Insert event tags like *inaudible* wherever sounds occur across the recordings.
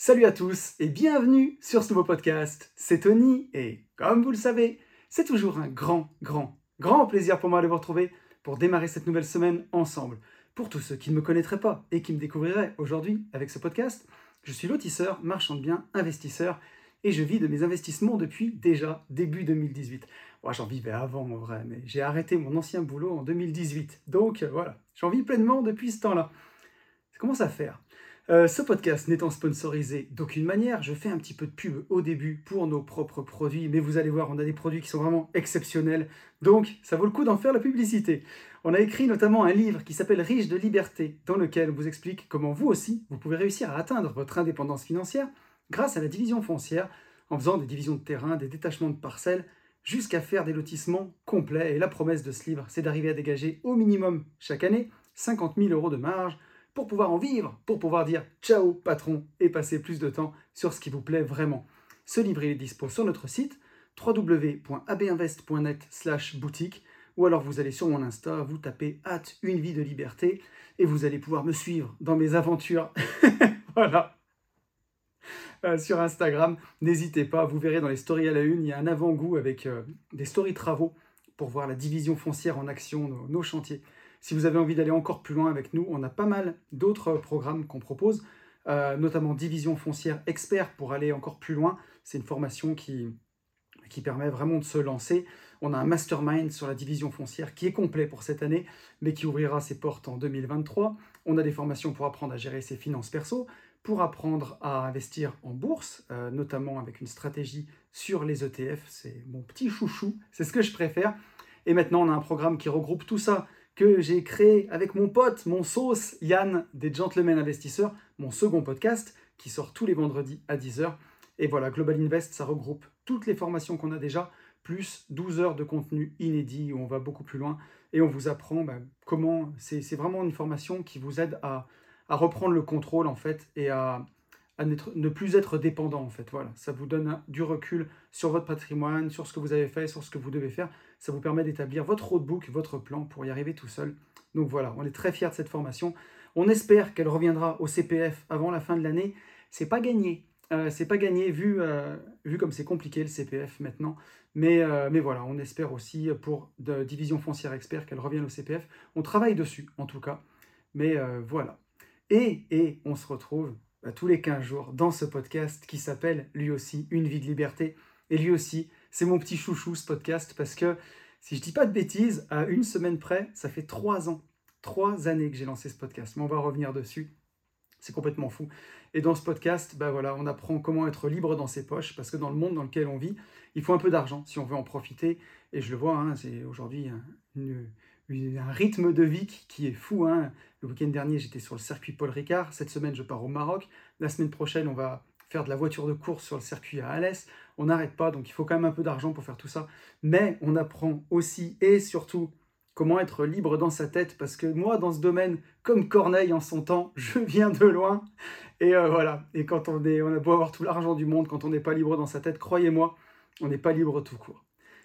Salut à tous et bienvenue sur ce nouveau podcast. C'est Tony et comme vous le savez, c'est toujours un grand, grand, grand plaisir pour moi de vous retrouver pour démarrer cette nouvelle semaine ensemble. Pour tous ceux qui ne me connaîtraient pas et qui me découvriraient aujourd'hui avec ce podcast, je suis lotisseur, marchand de biens, investisseur et je vis de mes investissements depuis déjà début 2018. Moi, j'en vivais avant en vrai, mais j'ai arrêté mon ancien boulot en 2018. Donc voilà, j'en vis pleinement depuis ce temps-là. Ça commence faire? Euh, ce podcast n'étant sponsorisé d'aucune manière, je fais un petit peu de pub au début pour nos propres produits, mais vous allez voir, on a des produits qui sont vraiment exceptionnels, donc ça vaut le coup d'en faire la publicité. On a écrit notamment un livre qui s'appelle Riche de liberté, dans lequel on vous explique comment vous aussi, vous pouvez réussir à atteindre votre indépendance financière grâce à la division foncière, en faisant des divisions de terrain, des détachements de parcelles, jusqu'à faire des lotissements complets. Et la promesse de ce livre, c'est d'arriver à dégager au minimum chaque année 50 000 euros de marge pour pouvoir en vivre, pour pouvoir dire ciao patron et passer plus de temps sur ce qui vous plaît vraiment. Ce livre est dispo sur notre site www.abinvest.net slash boutique ou alors vous allez sur mon Insta, vous tapez hâte une vie de liberté et vous allez pouvoir me suivre dans mes aventures. *laughs* voilà. Euh, sur Instagram. N'hésitez pas, vous verrez dans les stories à la une, il y a un avant-goût avec euh, des stories travaux pour voir la division foncière en action, nos, chantiers. Si vous avez envie d'aller encore plus loin avec nous, on a pas mal d'autres programmes qu'on propose, euh, notamment Division foncière expert pour aller encore plus loin. C'est une formation qui, qui permet vraiment de se lancer. On a un mastermind sur la division foncière qui est complet pour cette année, mais qui ouvrira ses portes en 2023. On a des formations pour apprendre à gérer ses finances perso, pour apprendre à investir en bourse, euh, notamment avec une stratégie sur les ETF. C'est mon petit chouchou, c'est ce que je préfère. Et maintenant, on a un programme qui regroupe tout ça que j'ai créé avec mon pote, mon sauce, Yann des Gentlemen Investisseurs, mon second podcast qui sort tous les vendredis à 10h. Et voilà, Global Invest, ça regroupe toutes les formations qu'on a déjà, plus 12 heures de contenu inédit où on va beaucoup plus loin et on vous apprend bah, comment. C'est vraiment une formation qui vous aide à à reprendre le contrôle en fait et à, ne plus être dépendant en fait. Voilà, ça vous donne du recul sur votre patrimoine, sur ce que vous avez fait, sur ce que vous devez faire. Ça vous permet d'établir votre roadbook, votre plan pour y arriver tout seul. Donc voilà, on est très fiers de cette formation. On espère qu'elle reviendra au CPF avant la fin de l'année. C'est pas gagné. Euh, c'est pas gagné vu, euh, vu comme c'est compliqué le CPF maintenant. Mais, euh, mais voilà, on espère aussi pour Division Foncière Expert qu'elle revienne au CPF. On travaille dessus en tout cas. Mais voilà. Et, on se retrouve tous les 15 jours dans ce podcast qui s'appelle lui aussi Une vie de liberté. Et lui aussi, c'est mon petit chouchou ce podcast parce que si je dis pas de bêtises, à une semaine près, ça fait trois ans, trois années que j'ai lancé ce podcast. Mais on va revenir dessus. C'est complètement fou. Et dans ce podcast, bah voilà, on apprend comment être libre dans ses poches, parce que dans le monde dans lequel on vit, il faut un peu d'argent si on veut en profiter. Et je le vois, hein, c'est aujourd'hui un rythme de vie qui est fou. Hein. Le week-end dernier, j'étais sur le circuit Paul Ricard. Cette semaine, je pars au Maroc. La semaine prochaine, on va faire de la voiture de course sur le circuit à Alès. On n'arrête pas, donc il faut quand même un peu d'argent pour faire tout ça. Mais on apprend aussi et surtout comment être libre dans sa tête, parce que moi, dans ce domaine, comme Corneille en son temps, *laughs* je viens de loin. Et euh, voilà. Et quand on est, on a beau avoir tout l'argent du monde, quand on n'est pas libre dans sa tête, croyez-moi, on n'est pas libre tout court.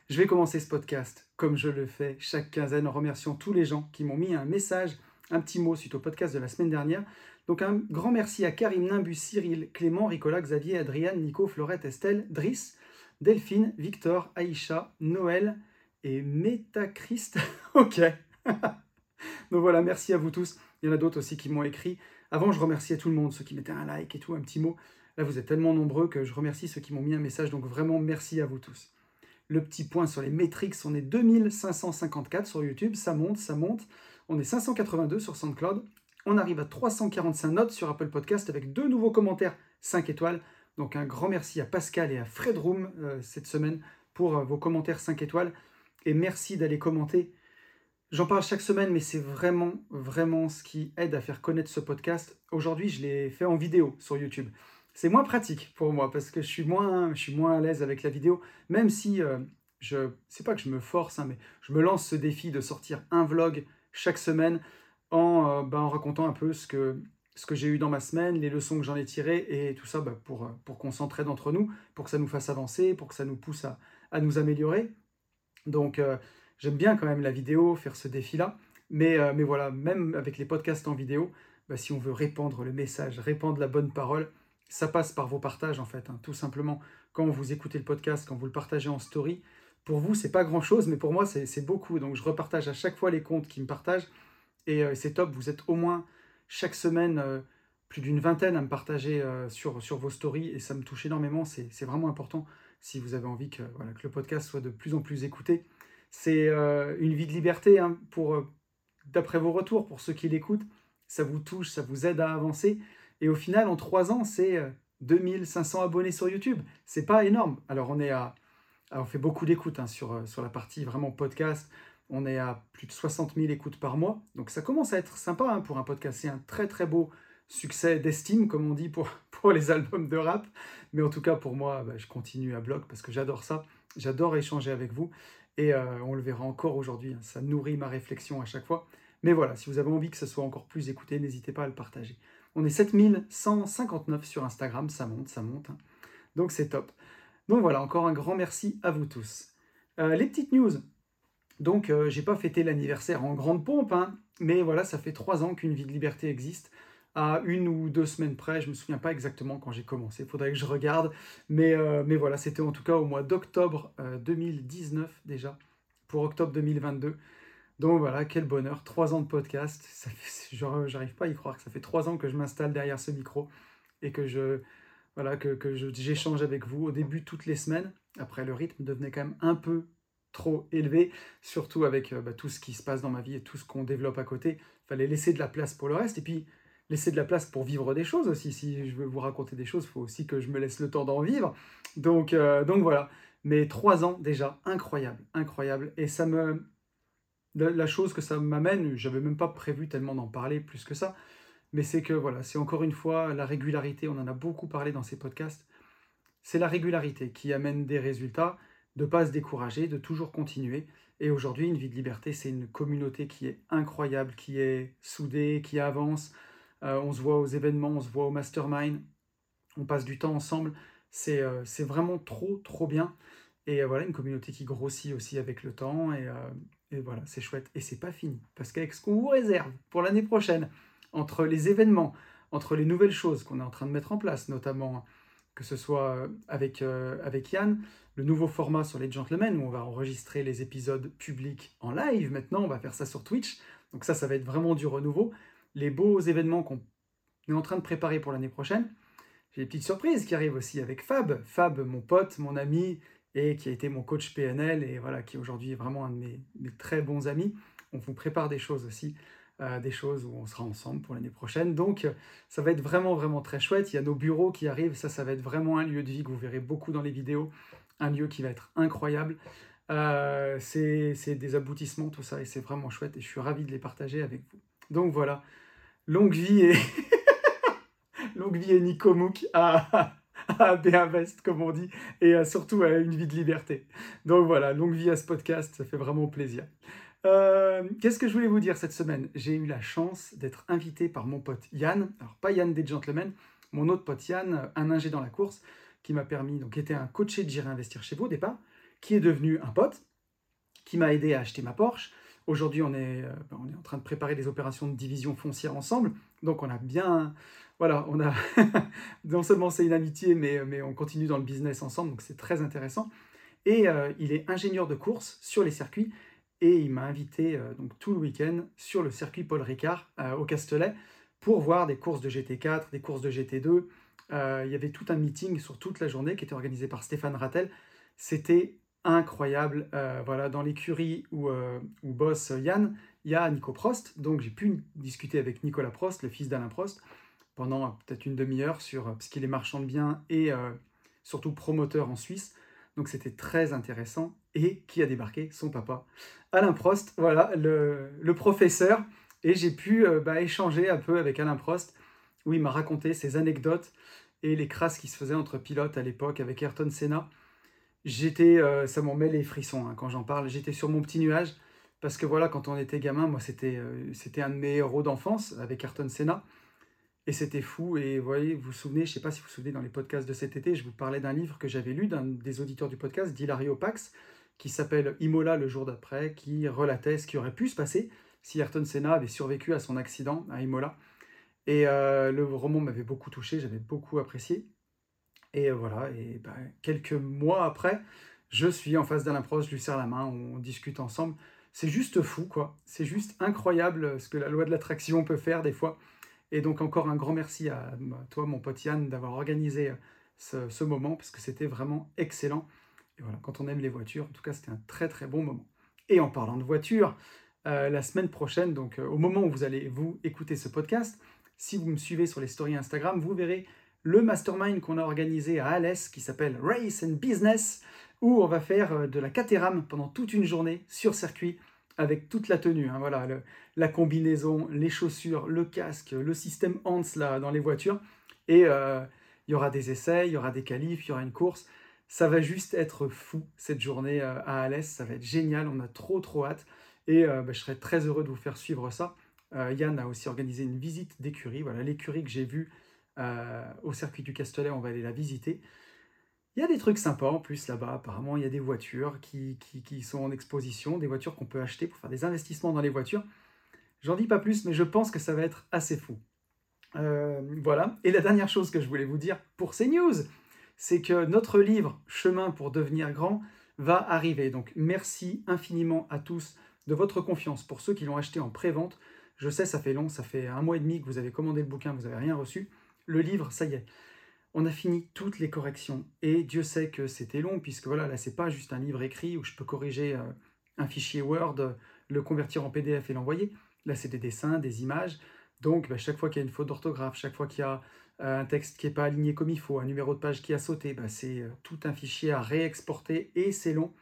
Je vais commencer ce podcast comme je le fais chaque quinzaine en remerciant tous les gens qui m'ont mis un message, un petit mot suite au podcast de la semaine dernière. Donc un grand merci à Karim, Nimbus, Cyril, Clément, Ricolas, Xavier, Adriane, Nico, Florette, Estelle, Driss, Delphine, Victor, Aïcha, Noël et Métachrist. *laughs* ok. *laughs* Donc voilà, merci à vous tous. Il y en a d'autres aussi qui m'ont écrit. Avant, je remerciais tout le monde, ceux qui mettaient un like et tout, un petit mot. Là, vous êtes tellement nombreux que je remercie ceux qui m'ont mis un message. Donc vraiment, merci à vous tous le petit point sur les métriques, on est 2554 sur YouTube, ça monte, ça monte. On est 582 sur SoundCloud. On arrive à 345 notes sur Apple Podcast avec deux nouveaux commentaires 5 étoiles. Donc un grand merci à Pascal et à Fred Room euh, cette semaine pour euh, vos commentaires 5 étoiles. Et merci d'aller commenter. J'en parle chaque semaine, mais c'est vraiment, vraiment ce qui aide à faire connaître ce podcast. Aujourd'hui, je l'ai fait en vidéo sur YouTube c'est moins pratique pour moi parce que je suis moins, je suis moins à l'aise avec la vidéo, même si euh, je, c'est pas que je me force, hein, mais je me lance ce défi de sortir un vlog chaque semaine en, euh, ben, en racontant un peu ce que, ce que j'ai eu dans ma semaine, les leçons que j'en ai tirées et tout ça ben, pour, pour qu'on s'entraide entre nous, pour que ça nous fasse avancer, pour que ça nous pousse à, à nous améliorer. Donc euh, j'aime bien quand même la vidéo, faire ce défi-là, mais, mais voilà, même avec les podcasts en vidéo, ben, si on veut répandre le message, répandre la bonne parole, ça passe par vos partages en fait, hein, tout simplement. Quand vous écoutez le podcast, quand vous le partagez en story, pour vous, c'est pas grand chose, mais pour moi, c'est beaucoup. Donc, je repartage à chaque fois les comptes qui me partagent. Et euh, c'est top, vous êtes au moins chaque semaine euh, plus d'une vingtaine à me partager euh, sur, vos stories. Et ça me touche énormément. C'est vraiment important si vous avez envie que, voilà, que le podcast soit de plus en plus écouté. C'est une vie de liberté hein, pour, d'après vos retours, pour ceux qui l'écoutent. Ça vous touche, ça vous aide à avancer. Et au final, en trois ans, c'est 2500 abonnés sur YouTube. C'est pas énorme. Alors, on est à on fait beaucoup d'écoutes hein, sur la partie vraiment podcast. On est à plus de 60 000 écoutes par mois. Donc ça commence à être sympa hein, pour un podcast. C'est un très très beau succès d'estime, comme on dit pour, *laughs* pour les albums de rap. Mais en tout cas, pour moi, bah, je continue à blog parce que j'adore ça. J'adore échanger avec vous. Et euh, on le verra encore aujourd'hui. Hein. Ça nourrit ma réflexion à chaque fois. Mais voilà, si vous avez envie que ce soit encore plus écouté, n'hésitez pas à le partager. On est 7159 sur Instagram. Ça monte, ça monte. Donc c'est top. Donc voilà, encore un grand merci à vous tous. Euh, les petites news. Donc, euh, j'ai pas fêté l'anniversaire en grande pompe, hein, mais voilà, ça fait trois ans qu'une vie de liberté existe. À une ou deux semaines près, je me souviens pas exactement quand j'ai commencé, faudrait que je regarde. Mais, euh, voilà, c'était en tout cas au mois d'octobre 2019 déjà, pour octobre 2022. Donc voilà, quel bonheur, trois ans de podcast. Ça j'arrive pas à y croire que ça fait trois ans que je m'installe derrière ce micro et que je, voilà, que j'échange avec vous au début toutes les semaines. Après, le rythme devenait quand même un peu trop élevé, surtout avec euh, bah, tout ce qui se passe dans ma vie et tout ce qu'on développe à côté. Il fallait laisser de la place pour le reste et puis laisser de la place pour vivre des choses aussi. Si je veux vous raconter des choses, il faut aussi que je me laisse le temps d'en vivre. Donc, euh, donc voilà. Mais trois ans déjà, incroyable, incroyable. Et ça me... La chose que ça m'amène, j'avais même pas prévu tellement d'en parler plus que ça, mais c'est que voilà, c'est encore une fois la régularité, on en a beaucoup parlé dans ces podcasts, c'est la régularité qui amène des résultats, de ne pas se décourager, de toujours continuer. Et aujourd'hui, une vie de liberté, c'est une communauté qui est incroyable, qui est soudée, qui avance. Euh, on se voit aux événements, on se voit au mastermind, on passe du temps ensemble. C'est euh, vraiment trop, trop bien. Et euh, voilà, une communauté qui grossit aussi avec le temps. Et, et voilà, c'est chouette. Et c'est pas fini. Parce qu'avec ce qu'on vous réserve pour l'année prochaine, entre les événements, entre les nouvelles choses qu'on est en train de mettre en place, notamment que ce soit euh, avec, euh, avec Yann, le nouveau format sur les gentlemen, où on va enregistrer les épisodes publics en live maintenant, on va faire ça sur Twitch, donc ça, ça va être vraiment du renouveau. Les beaux événements qu'on est en train de préparer pour l'année prochaine, j'ai des petites surprises qui arrivent aussi avec Fab. Fab, mon pote, mon ami, et qui a été mon coach PNL, et voilà, qui aujourd'hui est vraiment un de mes, mes très bons amis. On vous prépare des choses aussi euh, des choses où on sera ensemble pour l'année prochaine. Donc ça va être vraiment vraiment très chouette. Il y a nos bureaux qui arrivent, ça ça va être vraiment un lieu de vie que vous verrez beaucoup dans les vidéos, un lieu qui va être incroyable. Euh, c'est des aboutissements tout ça et c'est vraiment chouette et je suis ravi de les partager avec vous. Donc voilà, longue vie et *laughs* longue vie et Nico Mouk à, *laughs* à comme on dit et surtout à une vie de liberté. Donc voilà, longue vie à ce podcast, ça fait vraiment plaisir. Euh, qu'est-ce que je voulais vous dire cette semaine? J'ai eu la chance d'être invité par mon pote Yann, alors pas Yann des Gentlemen, mon autre pote Yann, un ingé dans la course, qui m'a permis, donc qui était un coaché de J'irai investir chez vous au départ, qui est devenu un pote, qui m'a aidé à acheter ma Porsche. Aujourd'hui, on est, euh, est en train de préparer des opérations de division foncière ensemble, donc on a bien, voilà, on a *laughs* non seulement c'est une amitié, mais, mais on continue dans le business ensemble, donc c'est très intéressant. Et euh, il est ingénieur de course sur les circuits et il m'a invité euh, donc tout le week-end sur le circuit Paul Ricard euh, au Castellet pour voir des courses de GT4, des courses de GT2. Euh, il y avait tout un meeting sur toute la journée qui était organisé par Stéphane Rattel. C'était incroyable. voilà, dans l'écurie où, où bosse Yann, il y a Nico Prost. Donc j'ai pu discuter avec Nicolas Prost, le fils d'Alain Prost, pendant peut-être une demi-heure sur qu'il est marchand de biens et surtout promoteur en Suisse. Donc c'était très intéressant. Et qui a débarqué? Son papa, Alain Prost, voilà, le, professeur. Et j'ai pu euh, bah, échanger un peu avec Alain Prost, où il m'a raconté ses anecdotes et les crasses qui se faisaient entre pilotes à l'époque avec Ayrton Senna. J'étais, euh, ça m'en met les frissons hein, quand j'en parle, j'étais sur mon petit nuage, parce que voilà, quand on était gamin, moi c'était euh, c'était un de mes héros d'enfance avec Ayrton Senna. Et c'était fou. Et vous voyez, vous vous souvenez, je ne sais pas si vous vous souvenez dans les podcasts de cet été, je vous parlais d'un livre que j'avais lu d'un des auditeurs du podcast, d'Hilario Pax, qui s'appelle Imola le jour d'après, qui relatait ce qui aurait pu se passer si Ayrton Senna avait survécu à son accident à Imola. Et le roman m'avait beaucoup touché, j'avais beaucoup apprécié. Et voilà, et bah, quelques mois après, je suis en face d'Alain Prost, je lui serre la main, on discute ensemble. C'est juste fou, quoi. C'est juste incroyable ce que la loi de l'attraction peut faire des fois. Et donc encore un grand merci à toi, mon pote Yann, d'avoir organisé ce, moment, parce que c'était vraiment excellent. Et voilà, quand on aime les voitures, en tout cas, c'était un très très bon moment. Et en parlant de voitures, euh, la semaine prochaine, donc euh, au moment où vous allez vous écouter ce podcast, si vous me suivez sur les stories Instagram, vous verrez le mastermind qu'on a organisé à Alès qui s'appelle Race and Business, où on va faire euh, de la Caterham pendant toute une journée sur circuit avec toute la tenue. Hein, voilà, la combinaison, les chaussures, le casque, le système Hans là, dans les voitures. Et il y aura des essais, il y aura des qualifs, il y aura une course. Ça va juste être fou cette journée à Alès, ça va être génial, on a trop trop hâte. Et bah, je serais très heureux de vous faire suivre ça. Yann a aussi organisé une visite d'écurie. Voilà, l'écurie que j'ai vue au circuit du Castellet, on va aller la visiter. Il y a des trucs sympas en plus là-bas. Apparemment, il y a des voitures qui, sont en exposition, des voitures qu'on peut acheter pour faire des investissements dans les voitures. J'en dis pas plus, mais je pense que ça va être assez fou. voilà. Et la dernière chose que je voulais vous dire pour ces news, c'est que notre livre Chemin pour devenir grand va arriver. Donc merci infiniment à tous de votre confiance. Pour ceux qui l'ont acheté en pré-vente, je sais, ça fait long, ça fait un mois et demi que vous avez commandé le bouquin, vous n'avez rien reçu. Le livre, ça y est. On a fini toutes les corrections et Dieu sait que c'était long puisque voilà, là c'est pas juste un livre écrit où je peux corriger euh, un fichier Word, le convertir en PDF et l'envoyer. Là c'est des dessins, des images. Donc bah, chaque fois qu'il y a une faute d'orthographe, chaque fois qu'il y a euh, un texte qui n'est pas aligné comme il faut, un numéro de page qui a sauté, bah, c'est euh, tout un fichier à réexporter et c'est long.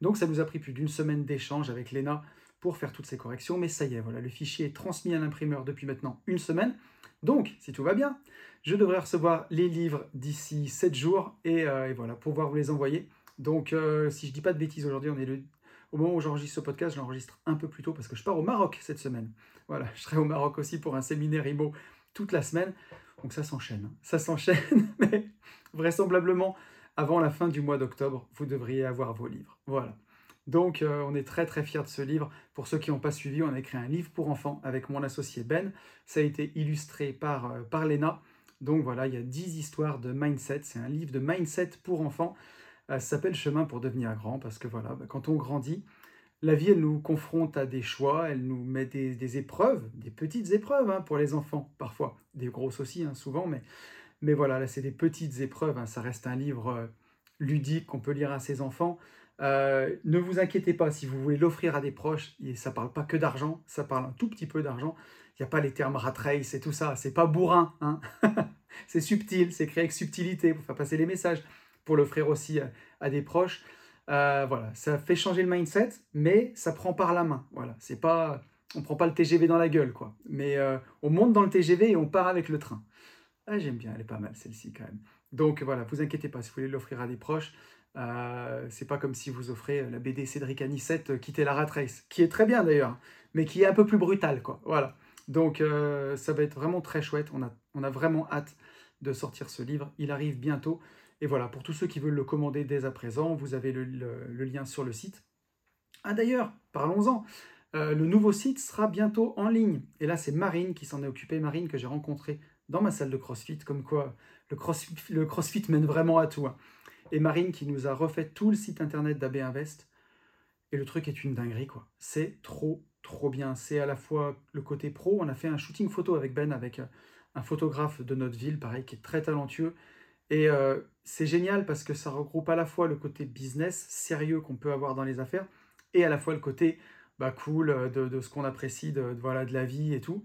Donc ça nous a pris plus d'une semaine d'échange avec Lena pour faire toutes ces corrections, mais ça y est, voilà, le fichier est transmis à l'imprimeur depuis maintenant une semaine. Donc, si tout va bien, je devrais recevoir les livres d'ici 7 jours euh, et, voilà, pouvoir vous les envoyer. Donc, euh, si je dis pas de bêtises aujourd'hui, on est le, au moment où j'enregistre ce podcast, j'enregistre un peu plus tôt parce que je pars au Maroc cette semaine. Voilà, *laughs* je serai au Maroc aussi pour un séminaire IMO toute la semaine. Donc ça s'enchaîne, hein. ça s'enchaîne, *laughs* mais vraisemblablement, avant la fin du mois d'octobre, vous devriez avoir vos livres. Voilà. Donc euh, on est très très fiers de ce livre. Pour ceux qui n'ont pas suivi, on a écrit un livre pour enfants avec mon associé Ben. Ça a été illustré par, euh, par Lena. Donc voilà, il y a 10 histoires de mindset. C'est un livre de mindset pour enfants. Euh, ça s'appelle Chemin pour devenir grand parce que voilà, bah, quand on grandit, la vie, elle nous confronte à des choix, elle nous met des, épreuves, des petites épreuves hein, pour les enfants, parfois, des grosses aussi, hein, souvent, mais, mais voilà, là, c'est des petites épreuves. Hein. ça reste un livre ludique qu'on peut lire à ses enfants. Euh, ne vous inquiétez pas, si vous voulez l'offrir à des proches, et ça parle pas que d'argent, ça parle un tout petit peu d'argent. Il n'y a pas les termes rat race et tout ça, c'est pas bourrin. Hein *laughs* c'est subtil, c'est créé avec subtilité pour faire passer les messages, pour l'offrir aussi à, des proches. Euh, voilà, ça fait changer le mindset, mais ça prend par la main. Voilà, c'est pas, on prend pas le TGV dans la gueule, quoi. Mais euh, on monte dans le TGV et on part avec le train. Ah, j'aime bien, elle est pas mal celle-ci quand même. Donc voilà, vous inquiétez pas, si vous voulez l'offrir à des proches, euh, c'est pas comme si vous offrez la BD Cédric Anissette euh, Quitter la rat race, qui est très bien d'ailleurs, mais qui est un peu plus brutal, quoi. Voilà. Donc euh, ça va être vraiment très chouette. On a, on a vraiment hâte de sortir ce livre. Il arrive bientôt. Et voilà, pour tous ceux qui veulent le commander dès à présent, vous avez le, lien sur le site. Ah d'ailleurs, parlons-en. le nouveau site sera bientôt en ligne. Et là, c'est Marine qui s'en est occupée. Marine que j'ai rencontrée dans ma salle de CrossFit, comme quoi le CrossFit, le crossfit mène vraiment à tout. Hein et Marine qui nous a refait tout le site internet d'AB Invest. Et le truc est une dinguerie, quoi. C'est trop, trop bien. C'est à la fois le côté pro. On a fait un shooting photo avec Ben, avec euh, un photographe de notre ville, pareil, qui est très talentueux. Et euh, c'est génial parce que ça regroupe à la fois le côté business, sérieux qu'on peut avoir dans les affaires, et à la fois le côté bah, cool euh, de, ce qu'on apprécie, de, voilà, de la vie et tout.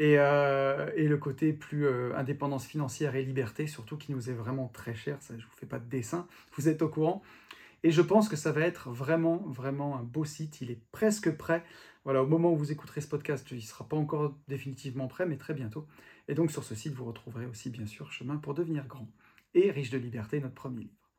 Euh, et, le côté plus euh, indépendance financière et liberté, surtout qui nous est vraiment très cher, ça je vous fais pas de dessin, vous êtes au courant. Et je pense que ça va être vraiment, vraiment un beau site, il est presque prêt. Voilà, au moment où vous écouterez ce podcast, il ne sera pas encore définitivement prêt, mais très bientôt. Et donc sur ce site, vous retrouverez aussi bien sûr Chemin pour devenir grand et Riche de liberté, notre premier livre.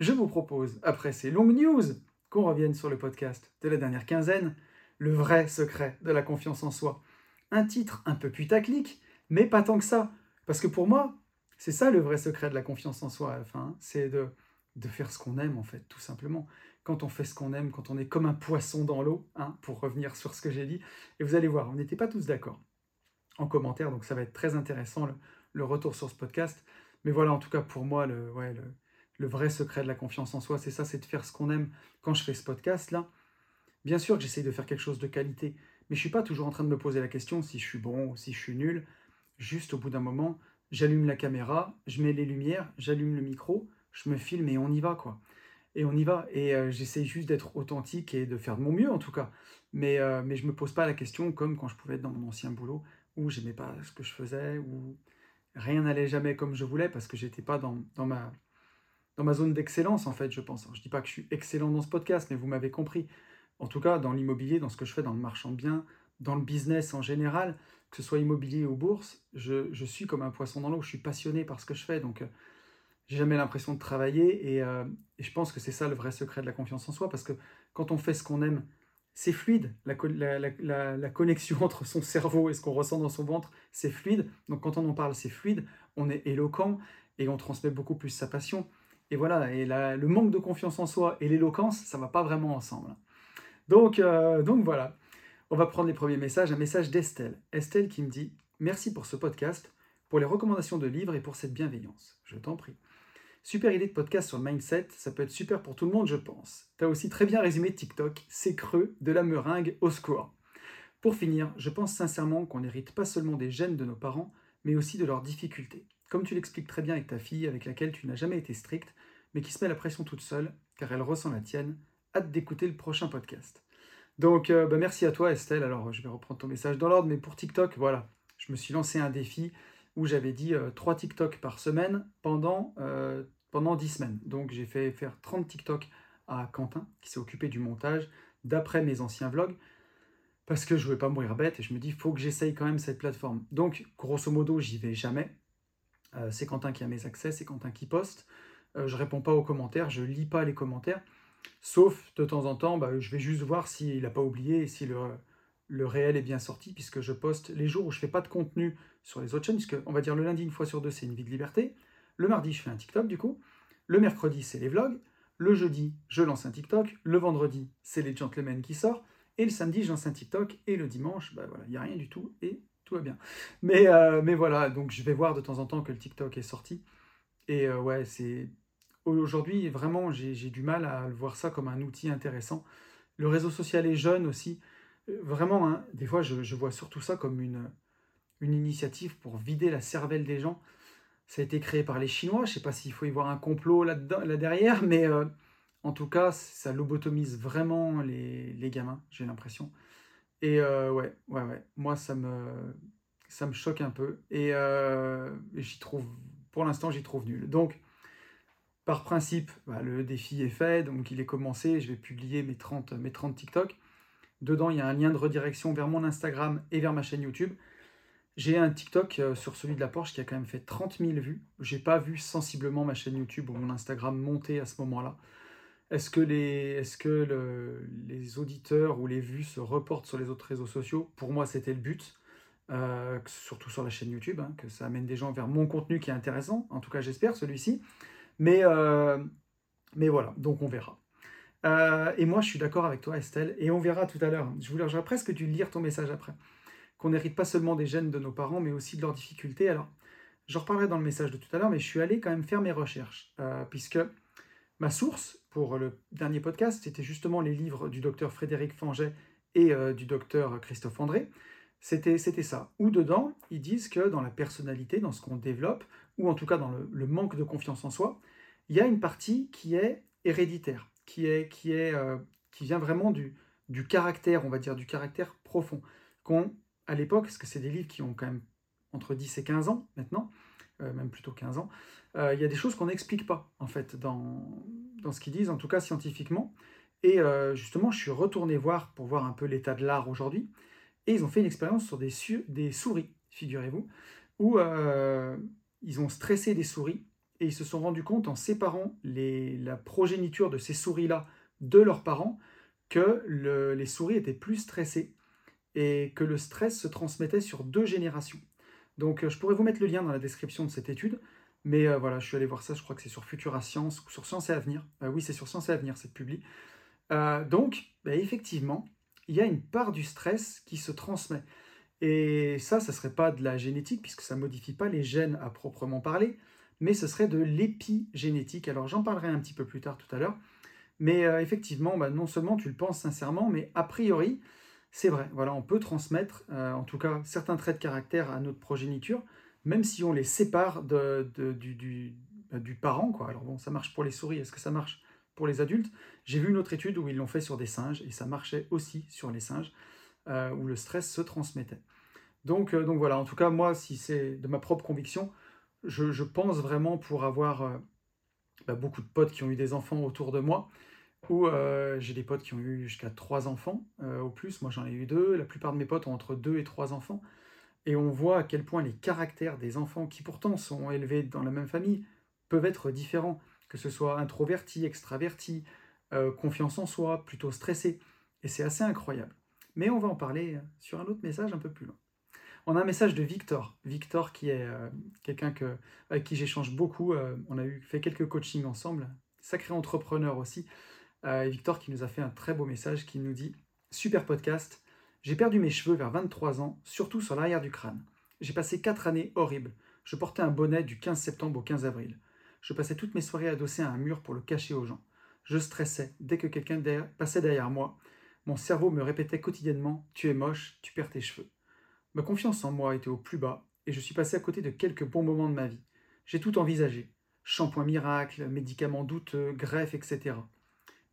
Je vous propose, après ces longues news, qu'on revienne sur le podcast de la dernière quinzaine, le vrai secret de la confiance en soi un titre un peu putaclic, mais pas tant que ça. Parce que pour moi, c'est ça le vrai secret de la confiance en soi à hein. c'est de, faire ce qu'on aime en fait, tout simplement. Quand on fait ce qu'on aime, quand on est comme un poisson dans l'eau, hein, pour revenir sur ce que j'ai dit, et vous allez voir, on n'était pas tous d'accord. en commentaire. Donc ça va être très intéressant le, retour sur ce podcast. Mais voilà, en tout cas pour moi, le, le, vrai secret de la confiance en soi, c'est ça, c'est de faire ce qu'on aime quand je fais ce podcast-là. Bien sûr que j'essaye de faire quelque chose de qualité, mais je ne suis pas toujours en train de me poser la question si je suis bon ou si je suis nul. Juste au bout d'un moment, j'allume la caméra, je mets les lumières, j'allume le micro, je me filme et on y va, quoi. Et on y va. Et euh, j'essaye juste d'être authentique et de faire de mon mieux, en tout cas. Mais, euh, mais je ne me pose pas la question comme quand je pouvais être dans mon ancien boulot, où j'aimais pas ce que je faisais, où rien n'allait jamais comme je voulais parce que j'étais pas dans, ma, zone d'excellence, en fait, je pense. je dis pas que je suis excellent dans ce podcast, mais vous m'avez compris. En tout cas, dans l'immobilier, dans ce que je fais dans le marchand de biens, dans le business en général, que ce soit immobilier ou bourse, je, suis comme un poisson dans l'eau, je suis passionné par ce que je fais. Donc, euh, j'ai jamais l'impression de travailler euh, et, je pense que c'est ça le vrai secret de la confiance en soi parce que quand on fait ce qu'on aime, c'est fluide. La, connexion *laughs* entre son cerveau et ce qu'on ressent dans son ventre, c'est fluide. Donc quand on en parle, c'est fluide. On est éloquent et on transmet beaucoup plus sa passion. Et voilà, et le manque de confiance en soi et l'éloquence, ça va pas vraiment ensemble. Donc, euh, donc voilà, on va prendre les premiers messages. Un message d'Estelle. Estelle qui me dit Merci pour ce podcast, pour les recommandations de livres et pour cette bienveillance. Je t'en prie. Super idée de podcast sur le mindset, ça peut être super pour tout le monde, je pense. T'as aussi très bien résumé TikTok, c'est creux, de la meringue au score. Pour finir, je pense sincèrement qu'on n'hérite pas seulement des gènes de nos parents, mais aussi de leurs difficultés. Comme tu l'expliques très bien avec ta fille, avec laquelle tu n'as jamais été strict, mais qui se met la pression toute seule, car elle ressent la tienne. D'écouter le prochain podcast. Donc, euh, bah, merci à toi, Estelle. Alors, je vais reprendre ton message dans l'ordre, mais pour TikTok, voilà, je me suis lancé un défi où j'avais dit 3 euh, TikTok par semaine pendant euh, pendant 10 semaines. Donc j'ai fait faire 30 TikTok à Quentin, qui s'est occupé du montage, d'après mes anciens vlogs, parce que je ne voulais pas mourir bête, et je me dis, faut que j'essaye quand même cette plateforme. Donc, grosso modo, j'y vais jamais. Euh, c'est Quentin qui a mes accès, c'est Quentin qui poste. Euh, je réponds pas aux commentaires, je lis pas les commentaires, sauf de temps en temps, bah, je vais juste voir s'il n'a pas oublié et si le, le réel est bien sorti, puisque je poste les jours où je fais pas de contenu sur les autres chaînes, puisque on va dire le lundi une fois sur deux, c'est une vie de liberté. Le mardi, je fais un TikTok du coup. Le mercredi, c'est les vlogs. Le jeudi, je lance un TikTok. Le vendredi, c'est les gentlemen qui sortent. Et le samedi, je lance un TikTok. Et le dimanche, bah voilà, il n'y a rien du tout et tout va bien. Mais, euh, mais voilà, donc je vais voir de temps en temps que le TikTok est sorti. Et euh, ouais, c'est. Aujourd'hui, vraiment, j'ai du mal à voir ça comme un outil intéressant. Le réseau social est jeune aussi. Euh, vraiment, hein, des fois, je, vois surtout ça comme une, initiative pour vider la cervelle des gens. Ça a été créé par les Chinois. Je ne sais pas s'il faut y voir un complot là, là derrière, mais euh, en tout cas, ça lobotomise vraiment les, les gamins, j'ai l'impression. Et euh, ouais, ouais, ouais. Moi, ça me, ça me choque un peu. Et euh, j'y trouve, pour l'instant, j'y trouve nul. Donc, par principe, bah, le défi est fait, donc il est commencé. Je vais publier mes 30, mes 30 TikTok. Dedans, il y a un lien de redirection vers mon Instagram et vers ma chaîne YouTube. J'ai un TikTok euh, sur celui de la Porsche qui a quand même fait 30 000 vues. J'ai pas vu sensiblement ma chaîne YouTube ou mon Instagram monter à ce moment-là. Est-ce que, les, est que les auditeurs ou les vues se reportent sur les autres réseaux sociaux? Pour moi, c'était le but, euh, surtout sur la chaîne YouTube, hein, que ça amène des gens vers mon contenu qui est intéressant. En tout cas, j'espère celui-ci. Mais, euh, mais voilà, donc on verra. et moi, je suis d'accord avec toi, Estelle, et on verra tout à l'heure. Je voulais presque dû lire ton message après qu'on n'hérite pas seulement des gènes de nos parents, mais aussi de leurs difficultés. Alors, j'en reparlerai dans le message de tout à l'heure, mais je suis allé quand même faire mes recherches, euh, puisque ma source pour le dernier podcast, c'était justement les livres du docteur Frédéric Fanget et euh, du docteur Christophe André. C'était, c'était ça. Ou dedans, ils disent que dans la personnalité, dans ce qu'on développe, ou en tout cas dans le, manque de confiance en soi, il y a une partie qui est héréditaire, qui, est, qui, est, euh, qui vient vraiment du, du caractère, on va dire, du caractère profond, qu'on à l'époque, parce que c'est des livres qui ont quand même entre 10 et 15 ans maintenant, euh, même plutôt 15 ans, euh, il y a des choses qu'on n'explique pas, en fait, dans, dans ce qu'ils disent, en tout cas scientifiquement. Et justement, je suis retourné voir pour voir un peu l'état de l'art aujourd'hui, et ils ont fait une expérience sur des, des souris, figurez-vous, où ils ont stressé des souris, et ils se sont rendus compte en séparant la progéniture de ces souris-là de leurs parents, que les souris étaient plus stressées et que le stress se transmettait sur deux générations. Donc euh, je pourrais vous mettre le lien dans la description de cette étude, mais euh, voilà, je suis allé voir ça, je crois que c'est sur Futura Science ou sur Science et Avenir. Euh, oui, c'est sur Science et Avenir cette publie. donc, bah, effectivement, il y a une part du stress qui se transmet. Et ça, ça ne serait pas de la génétique, puisque ça ne modifie pas les gènes à proprement parler, mais ce serait de l'épigénétique. Alors j'en parlerai un petit peu plus tard tout à l'heure. Mais euh, effectivement, bah, non seulement tu le penses sincèrement, mais a priori, c'est vrai. Voilà, on peut transmettre, euh, en tout cas, certains traits de caractère à notre progéniture, même si on les sépare bah, du, parent. Alors bon, ça marche pour les souris, est-ce que ça marche pour les adultes? J'ai vu une autre étude où ils l'ont fait sur des singes, et ça marchait aussi sur les singes, euh, où le stress se transmettait. Donc, donc voilà, en tout cas, moi, si c'est de ma propre conviction, je, pense vraiment pour avoir bah, beaucoup de potes qui ont eu des enfants autour de moi, ou euh, j'ai des potes qui ont eu jusqu'à trois enfants euh, au plus, moi j'en ai eu deux, la plupart de mes potes ont entre deux et trois enfants, et on voit à quel point les caractères des enfants qui pourtant sont élevés dans la même famille peuvent être différents, que ce soit introverti, extraverti, euh, confiance en soi, plutôt stressé, et c'est assez incroyable. Mais on va en parler sur un autre message un peu plus loin. On a un message de Victor. Victor qui est euh, quelqu'un que, avec qui j'échange beaucoup. Euh, on a eu, fait quelques coachings ensemble. Sacré entrepreneur aussi. Euh, Victor qui nous a fait un très beau message qui nous dit Super podcast. J'ai perdu mes cheveux vers 23 ans, surtout sur l'arrière du crâne. J'ai passé 4 années horribles. Je portais un bonnet du 15 septembre au 15 avril. Je passais toutes mes soirées adossé à un mur pour le cacher aux gens. Je stressais dès que quelqu'un passait derrière moi. Mon cerveau me répétait quotidiennement Tu es moche, tu perds tes cheveux. Ma confiance en moi était au plus bas et je suis passé à côté de quelques bons moments de ma vie. J'ai tout envisagé. Shampoing miracle, médicaments douteux, greffes, etc.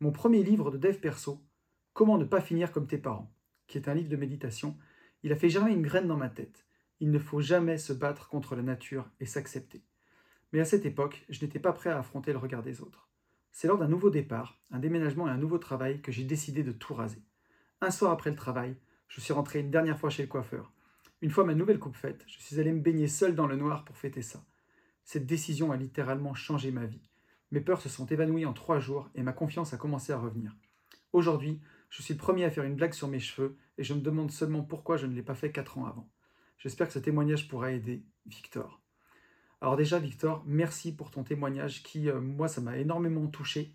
Mon premier livre de dev perso, Comment ne pas finir comme tes parents, qui est un livre de méditation, il a fait germer une graine dans ma tête. Il ne faut jamais se battre contre la nature et s'accepter. Mais à cette époque, je n'étais pas prêt à affronter le regard des autres. C'est lors d'un nouveau départ, un déménagement et un nouveau travail que j'ai décidé de tout raser. Un soir après le travail, je suis rentré une dernière fois chez le coiffeur. Une fois ma nouvelle coupe faite, je suis allé me baigner seul dans le noir pour fêter ça. Cette décision a littéralement changé ma vie. Mes peurs se sont évanouies en trois jours et ma confiance a commencé à revenir. Aujourd'hui, je suis le premier à faire une blague sur mes cheveux et je me demande seulement pourquoi je ne l'ai pas fait quatre ans avant. J'espère que ce témoignage pourra aider Victor. Alors déjà, Victor, merci pour ton témoignage qui, euh, moi, ça m'a énormément touché.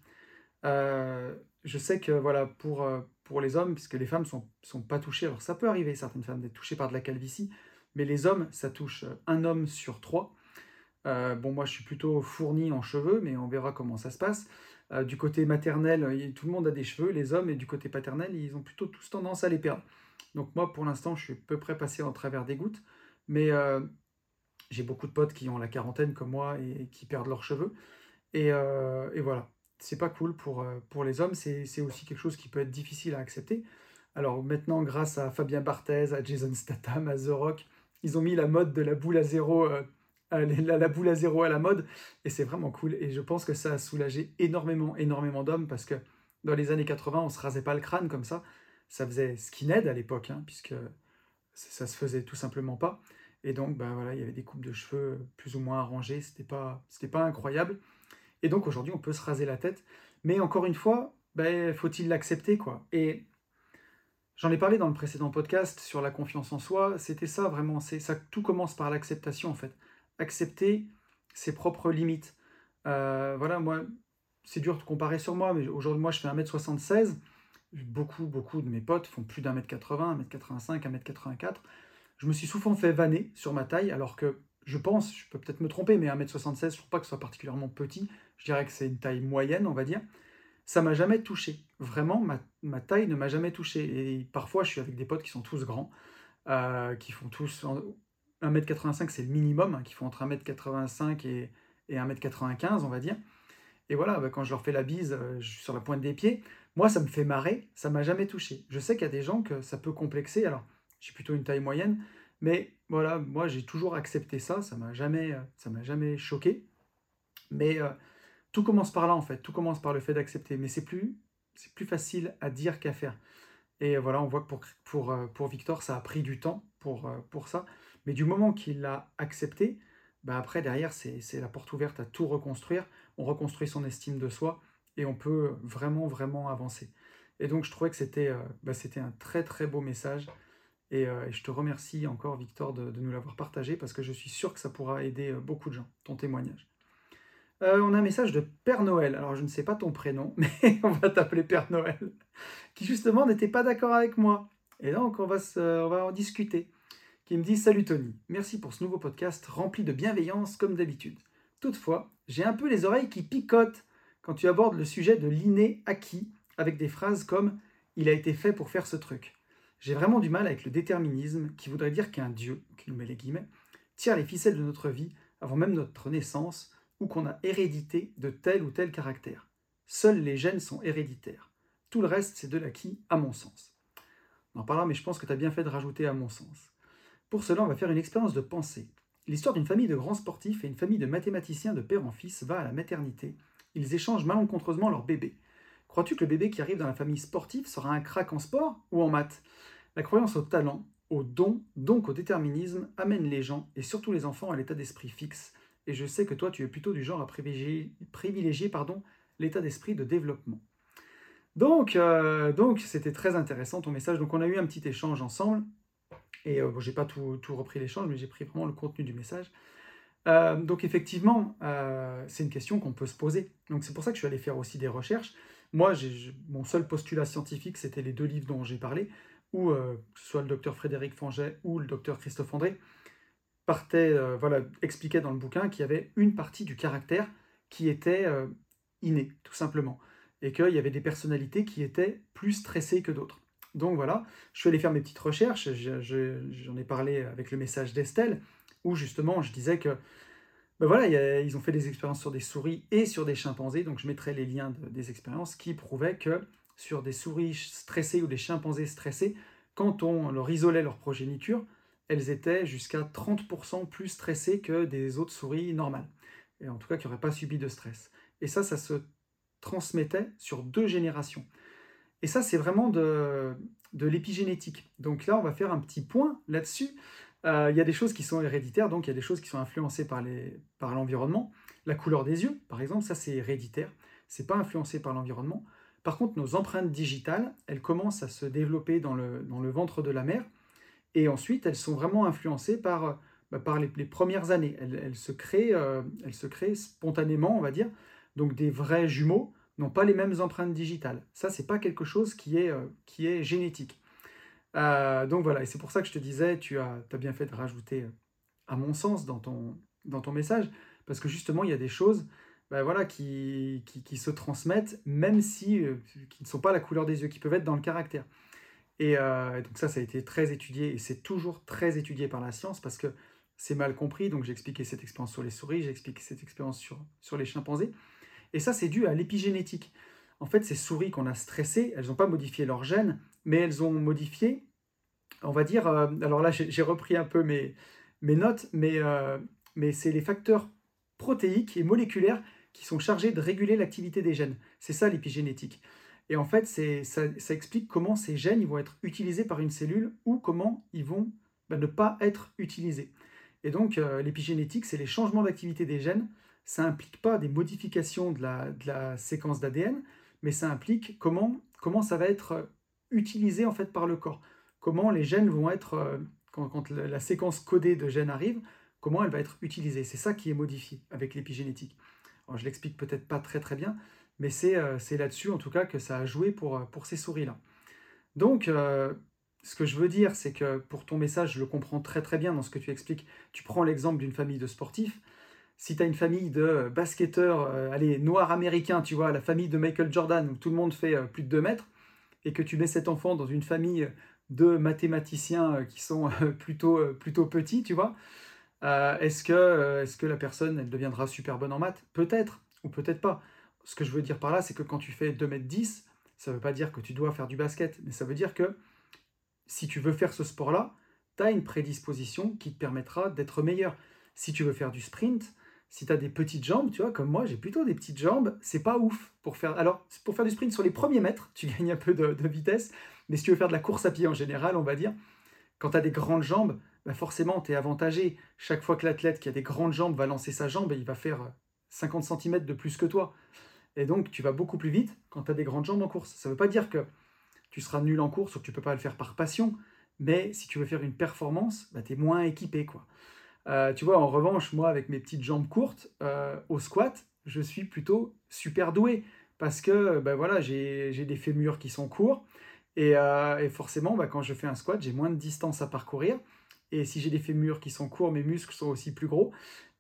Euh, je sais que voilà, pour, euh, pour les hommes, puisque les femmes ne sont, sont pas touchées. Alors ça peut arriver, certaines femmes, d'être touchées par de la calvitie, mais les hommes, ça touche euh, un homme sur trois. Euh, bon, moi, je suis plutôt fourni en cheveux, mais on verra comment ça se passe. Du côté maternel, tout le monde a des cheveux, les hommes, et du côté paternel, ils ont plutôt tous tendance à les perdre. Donc moi, pour l'instant, je suis à peu près passé en travers des gouttes, mais j'ai beaucoup de potes qui ont la quarantaine comme moi et, qui perdent leurs cheveux. Et voilà, c'est pas cool pour, euh, pour les hommes, c'est aussi quelque chose qui peut être difficile à accepter. Alors maintenant, grâce à Fabien Barthez, à Jason Statham, à The Rock, ils ont mis la mode de la boule à zéro, euh, la, boule à zéro à la mode, et c'est vraiment cool. Et je pense que ça a soulagé énormément, énormément d'hommes, parce que dans les années 80, on se rasait pas le crâne comme ça. Ça faisait skinhead à l'époque, hein, puisque ça se faisait tout simplement pas. Et donc, ben voilà, il y avait des coupes de cheveux plus ou moins arrangées, c'était pas, pas incroyable. Et donc aujourd'hui, on peut se raser la tête. Mais encore une fois, ben, faut-il l'accepter quoi? Et j'en ai parlé dans le précédent podcast sur la confiance en soi. C'était ça vraiment. C'est ça. Tout commence par l'acceptation en fait. Accepter ses propres limites. Euh, voilà, moi, c'est dur de comparer sur moi, mais aujourd'hui, moi, je fais 1m76. Beaucoup, beaucoup de mes potes font plus d'un mètre 80, 1m85, 1m84. Je me suis souvent fait vanner sur ma taille, alors que je pense, je peux peut-être me tromper, mais 1m76, je trouve pas que ce soit particulièrement petit. Je dirais que c'est une taille moyenne, on va dire. Ça m'a jamais touché. Vraiment, ma, taille ne m'a jamais touché. Et parfois, je suis avec des potes qui sont tous grands, euh, qui font tous 1m85, c'est le minimum, hein, qui font entre 1m85 et, 1m95, on va dire. Et voilà, bah, quand je leur fais la bise, euh, je suis sur la pointe des pieds. Moi, ça me fait marrer, ça m'a jamais touché. Je sais qu'il y a des gens que ça peut complexer. Alors, j'ai plutôt une taille moyenne, mais voilà, moi j'ai toujours accepté ça, ça m'a jamais, euh, m'a jamais choqué. Mais tout commence par là en fait, tout commence par le fait d'accepter, mais c'est plus, c'est plus facile à dire qu'à faire. Et voilà, on voit que pour, pour, euh, pour Victor, ça a pris du temps pour, euh, pour ça, mais du moment qu'il l'a accepté, bah après derrière, c'est la porte ouverte à tout reconstruire, on reconstruit son estime de soi, et on peut vraiment, vraiment avancer. Et donc je trouvais que c'était euh, bah, un très très beau message, et, je te remercie encore Victor de, de nous l'avoir partagé, parce que je suis sûr que ça pourra aider beaucoup de gens, ton témoignage. Euh, on a un message de Père Noël. Alors, je ne sais pas ton prénom, *laughs* mais on va t'appeler Père Noël, qui justement n'était pas d'accord avec moi. Et donc, on va, on va en discuter. qui me dit Salut Tony, merci pour ce nouveau podcast rempli de bienveillance comme d'habitude. Toutefois, j'ai un peu les oreilles qui picotent quand tu abordes le sujet de l'inné acquis avec des phrases comme Il a été fait pour faire ce truc. J'ai vraiment du mal avec le déterminisme qui voudrait dire qu'un Dieu, qui nous met les guillemets, tire les ficelles de notre vie avant même notre naissance ou qu'on a hérédité de tel ou tel caractère. Seuls les gènes sont héréditaires. Tout le reste, c'est de l'acquis, à mon sens. On en parlera, mais je pense que tu as bien fait de rajouter à mon sens. Pour cela, on va faire une expérience de pensée. L'histoire d'une famille de grands sportifs et une famille de mathématiciens de père en fils va à la maternité. Ils échangent malencontreusement leur bébé. Crois-tu que le bébé qui arrive dans la famille sportive sera un crack en sport ou en maths? La croyance au talent, au don, donc au déterminisme, amène les gens, et surtout les enfants, à l'état d'esprit fixe. Et je sais que toi, tu es plutôt du genre à privilégier, privilégier pardon, l'état d'esprit de développement. Donc, euh, donc c'était très intéressant ton message. Donc, on a eu un petit échange ensemble. Et euh, bon, j'ai pas tout, tout repris l'échange, mais j'ai pris vraiment le contenu du message. Euh, donc, effectivement, c'est une question qu'on peut se poser. Donc, c'est pour ça que je suis allé faire aussi des recherches. Moi, mon seul postulat scientifique, c'était les deux livres dont j'ai parlé, que ce soit le docteur Frédéric Fanget ou le docteur Christophe André, partait, voilà, expliquait dans le bouquin qu'il y avait une partie du caractère qui était inné, tout simplement. Et qu'il y avait des personnalités qui étaient plus stressées que d'autres. Donc voilà, je suis allé faire mes petites recherches, j'en ai parlé avec le message d'Estelle, où justement je disais que ben voilà, ils ont fait des expériences sur des souris et sur des chimpanzés, donc je mettrai les liens des expériences qui prouvaient que sur des souris stressées ou des chimpanzés stressés, quand on leur isolait leur progéniture, elles étaient jusqu'à 30% plus stressées que des autres souris normales, et en tout cas qui n'auraient pas subi de stress. Et ça, ça se transmettait sur deux générations. Et ça, c'est vraiment de, l'épigénétique. Donc là, on va faire un petit point là-dessus. Euh, il y a des choses qui sont héréditaires, donc il y a des choses qui sont influencées par l'environnement. La couleur des yeux, par exemple, ça c'est héréditaire. C'est pas influencé par l'environnement. Par contre, nos empreintes digitales, elles commencent à se développer dans le, dans le ventre de la mère. Et ensuite, elles sont vraiment influencées par, bah, par les, premières années. Elles, se créent, euh, elles se créent spontanément, on va dire, donc des vrais jumeaux, n'ont pas les mêmes empreintes digitales. Ça, c'est pas quelque chose qui est, euh, qui est génétique. Euh, donc voilà, et c'est pour ça que je te disais, tu as, as bien fait de rajouter, euh, à mon sens, dans ton, dans ton message, parce que justement, il y a des choses ben voilà, qui, qui, se transmettent, même si qui ne sont pas la couleur des yeux, qui peuvent être dans le caractère. Et, donc ça, ça a été très étudié, et c'est toujours très étudié par la science, parce que c'est mal compris. Donc j'ai expliqué cette expérience sur les souris, j'ai expliqué cette expérience sur, les chimpanzés. Et ça, c'est dû à l'épigénétique. En fait, ces souris qu'on a stressées, elles n'ont pas modifié leur gène, mais elles ont modifié, on va dire, euh, alors là, j'ai repris un peu mes, mes notes, mais, euh, mais c'est les facteurs protéiques et moléculaires qui sont chargés de réguler l'activité des gènes. C'est ça l'épigénétique. Et en fait, ça, explique comment ces gènes vont être utilisés par une cellule ou comment ils vont ben, ne pas être utilisés. Et donc, euh, l'épigénétique, c'est les changements d'activité des gènes ça implique pas des modifications de la, séquence d'ADN, mais ça implique comment, comment ça va être utilisé en fait par le corps. Comment les gènes vont être, euh, quand, la séquence codée de gènes arrive, comment elle va être utilisée. C'est ça qui est modifié avec l'épigénétique. je l'explique peut-être pas très très bien, mais euh, c'est là-dessus en tout cas que ça a joué pour, euh, pour ces souris-là. Donc, ce que je veux dire, c'est que pour ton message, je le comprends très très bien dans ce que tu expliques. Tu prends l'exemple d'une famille de sportifs si tu as une famille de basketteurs, euh, allez, noirs américains, tu vois, la famille de Michael Jordan, où tout le monde fait euh, plus de 2 mètres, et que tu mets cet enfant dans une famille de mathématiciens euh, qui sont *laughs* plutôt, plutôt petits, tu vois, est-ce que, est que la personne, elle deviendra super bonne en maths? Peut-être, ou peut-être pas. Ce que je veux dire par là, c'est que quand tu fais 2 mètres 10, ça ne veut pas dire que tu dois faire du basket, mais ça veut dire que si tu veux faire ce sport-là, tu as une prédisposition qui te permettra d'être meilleur. Si tu veux faire du sprint, si tu as des petites jambes, tu vois, comme moi, j'ai plutôt des petites jambes, c'est pas ouf pour faire. Alors, pour faire du sprint sur les premiers mètres, tu *laughs* gagnes un peu de, vitesse, mais si tu veux faire de la course à pied en général, on va dire, quand tu as des grandes jambes, bah forcément, tu es avantagé. Chaque fois que l'athlète qui a des grandes jambes va lancer sa jambe, il va faire 50 cm de plus que toi. Et donc, tu vas beaucoup plus vite quand tu as des grandes jambes en course. Ça ne veut pas dire que tu seras nul en course ou que tu peux pas le faire par passion, mais si tu veux faire une performance, bah, tu es moins équipé. quoi. Euh, tu vois, en revanche, moi, avec mes petites jambes courtes, euh, au squat, je suis plutôt super doué parce que ben voilà, j'ai des fémurs qui sont courts et, euh, forcément, bah, quand je fais un squat, j'ai moins de distance à parcourir Et si j'ai des fémurs qui sont courts, mes muscles sont aussi plus gros.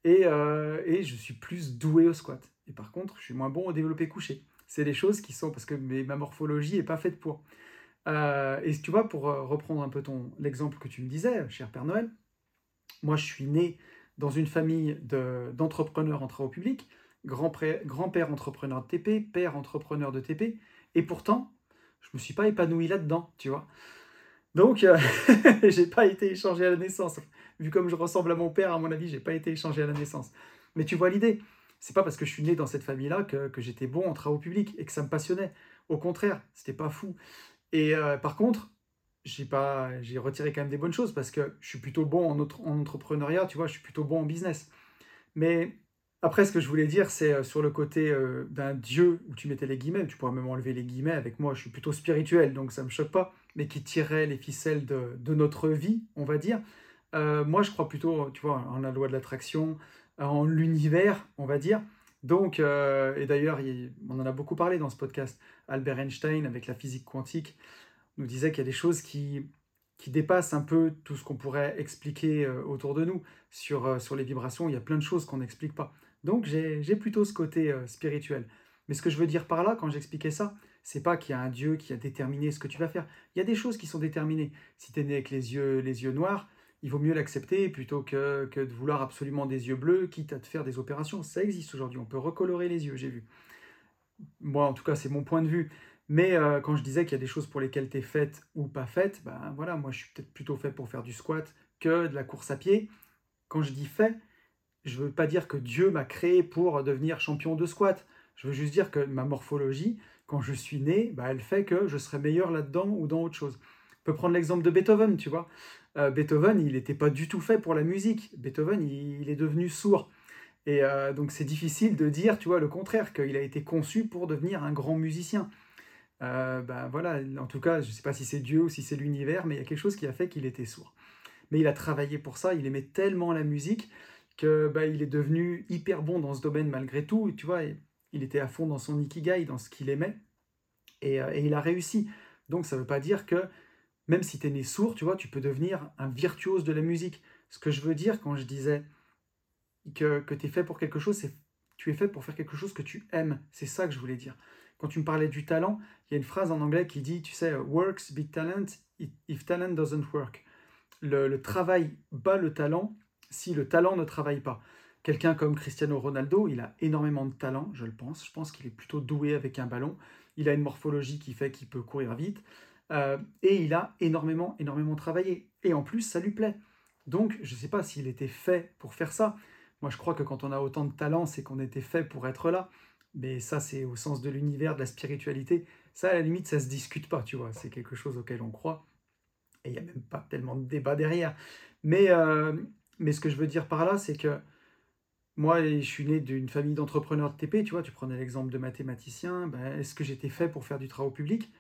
Et, euh, et je suis plus doué au squat. Et par contre, je suis moins bon au développé couché. C'est des choses qui sont parce que ma morphologie n'est pas faite pour. Euh, et tu vois, pour reprendre un peu ton l'exemple que tu me disais, cher Père Noël, moi je suis né dans une famille d'entrepreneurs en travaux publics, grand-père entrepreneur de TP, père entrepreneur de TP, et pourtant, je me suis pas épanoui là-dedans, tu vois. Donc, euh, *laughs* j'ai pas été échangé à la naissance. Vu comme je ressemble à mon père, à mon avis, j'ai pas été échangé à la naissance. Mais tu vois l'idée. C'est pas parce que je suis né dans cette famille-là que, j'étais bon en travaux publics et que ça me passionnait. Au contraire, c'était pas fou. Et euh, par contre, j'ai pas, j'ai retiré quand même des bonnes choses parce que je suis plutôt bon en, en entrepreneuriat, tu vois, je suis plutôt bon en business. Mais après, ce que je voulais dire, c'est euh, sur le côté euh, d'un Dieu où tu mettais les guillemets, tu pourrais même enlever les guillemets avec moi, je suis plutôt spirituel, donc ça me choque pas, mais qui tirait les ficelles de, notre vie, on va dire. Euh, moi, je crois plutôt, tu vois, en la loi de l'attraction, en l'univers, on va dire. Donc, et d'ailleurs, on en a beaucoup parlé dans ce podcast, Albert Einstein, avec la physique quantique, nous disait qu'il y a des choses qui, qui dépassent un peu tout ce qu'on pourrait expliquer autour de nous. Sur, sur les vibrations, il y a plein de choses qu'on n'explique pas. Donc j'ai plutôt ce côté euh, spirituel. Mais ce que je veux dire par là, quand j'expliquais ça, c'est pas qu'il y a un Dieu qui a déterminé ce que tu vas faire. Il y a des choses qui sont déterminées. Si tu es né avec les yeux, les yeux noirs, il vaut mieux l'accepter plutôt que, de vouloir absolument des yeux bleus, quitte à te faire des opérations. Ça existe aujourd'hui, on peut recolorer les yeux, j'ai vu. Moi, en tout cas, c'est mon point de vue. Mais euh, quand je disais qu'il y a des choses pour lesquelles tu es faite ou pas faite, ben voilà, moi je suis peut-être plutôt fait pour faire du squat que de la course à pied. Quand je dis fait, je ne veux pas dire que Dieu m'a créé pour devenir champion de squat. Je veux juste dire que ma morphologie, quand je suis né, bah, elle fait que je serai meilleur là-dedans ou dans autre chose. On peut prendre l'exemple de Beethoven, tu vois. Euh, Beethoven, il n'était pas du tout fait pour la musique. Beethoven, il, est devenu sourd. Et euh, donc c'est difficile de dire, tu vois, le contraire, qu'il a été conçu pour devenir un grand musicien. Euh, bah, voilà, en tout cas, je ne sais pas si c'est Dieu ou si c'est l'univers, mais il y a quelque chose qui a fait qu'il était sourd. Mais il a travaillé pour ça, il aimait tellement la musique que bah, il est devenu hyper bon dans ce domaine malgré tout. Tu vois, il était à fond dans son ikigai, dans ce qu'il aimait, et, il a réussi. Donc ça ne veut pas dire que même si tu es né sourd, tu vois, tu peux devenir un virtuose de la musique. Ce que je veux dire quand je disais que, que tu es fait pour quelque chose, c'est tu es fait pour faire quelque chose que tu aimes. C'est ça que je voulais dire. Quand tu me parlais du talent, il y a une phrase en anglais qui dit, tu sais, works beat talent if talent doesn't work. Le, le travail bat le talent si le talent ne travaille pas. Quelqu'un comme Cristiano Ronaldo, il a énormément de talent, je le pense. Je pense qu'il est plutôt doué avec un ballon. Il a une morphologie qui fait qu'il peut courir vite. Euh, et il a énormément, énormément travaillé. Et en plus, ça lui plaît. Donc, je ne sais pas s'il était fait pour faire ça. Moi, je crois que quand on a autant de talent, c'est qu'on était fait pour être là. Mais ça, c'est au sens de l'univers, de la spiritualité. Ça, à la limite, ça se discute pas, tu vois. C'est quelque chose auquel on croit. Et il n'y a même pas tellement de débat derrière. Mais, euh, mais ce que je veux dire par là, c'est que moi, je suis né d'une famille d'entrepreneurs de TP, tu vois, tu prenais l'exemple de mathématicien, ben, est-ce que j'étais fait pour faire du travail public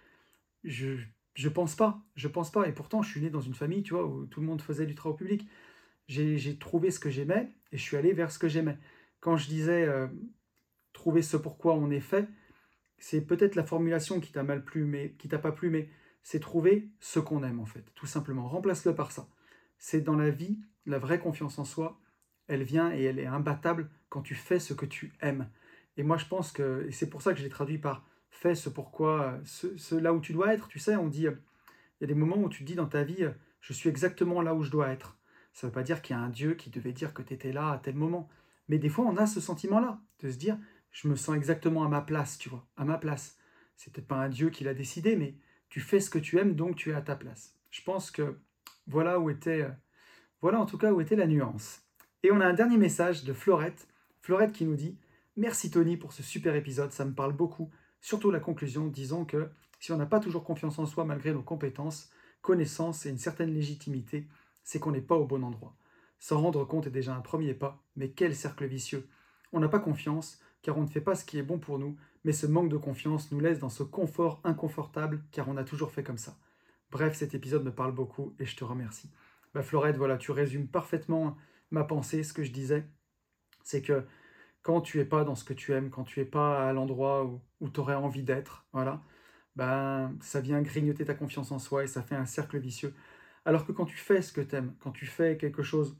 Je je pense pas, je pense pas. Et pourtant, je suis né dans une famille, tu vois, où tout le monde faisait du travail public. J'ai trouvé ce que j'aimais et je suis allé vers ce que j'aimais. Quand je disais euh, trouver ce pourquoi on est fait, c'est peut-être la formulation qui t'a mal plu, mais qui t'a pas plu, mais c'est trouver ce qu'on aime en fait, tout simplement. Remplace-le par ça. C'est dans la vie, la vraie confiance en soi, elle vient et elle est imbattable quand tu fais ce que tu aimes. Et moi, je pense que, et c'est pour ça que je l'ai traduit par fais ce pourquoi, ce, là où tu dois être. Tu sais, on dit, il y a des moments où tu te dis dans ta vie, je suis exactement là où je dois être. Ça ne veut pas dire qu'il y a un Dieu qui devait dire que tu étais là à tel moment. Mais des fois, on a ce sentiment-là, de se dire, je me sens exactement à ma place, tu vois, à ma place. C'est peut-être pas un Dieu qui l'a décidé, mais tu fais ce que tu aimes, donc tu es à ta place. Je pense que voilà où était voilà en tout cas où était la nuance. Et on a un dernier message de Florette. Florette qui nous dit Merci Tony pour ce super épisode, ça me parle beaucoup. Surtout la conclusion, disons que si on n'a pas toujours confiance en soi malgré nos compétences, connaissances et une certaine légitimité, c'est qu'on n'est pas au bon endroit. S'en rendre compte est déjà un premier pas, mais quel cercle vicieux. On n'a pas confiance, car on ne fait pas ce qui est bon pour nous, mais ce manque de confiance nous laisse dans ce confort inconfortable, car on a toujours fait comme ça. Bref, cet épisode me parle beaucoup et je te remercie. Bah, Florette, voilà, tu résumes parfaitement ma pensée, ce que je disais. C'est que quand tu es pas dans ce que tu aimes, quand tu es pas à l'endroit où, tu aurais envie d'être, voilà, ben, ça vient grignoter ta confiance en soi et ça fait un cercle vicieux. Alors que quand tu fais ce que tu aimes, quand tu fais quelque chose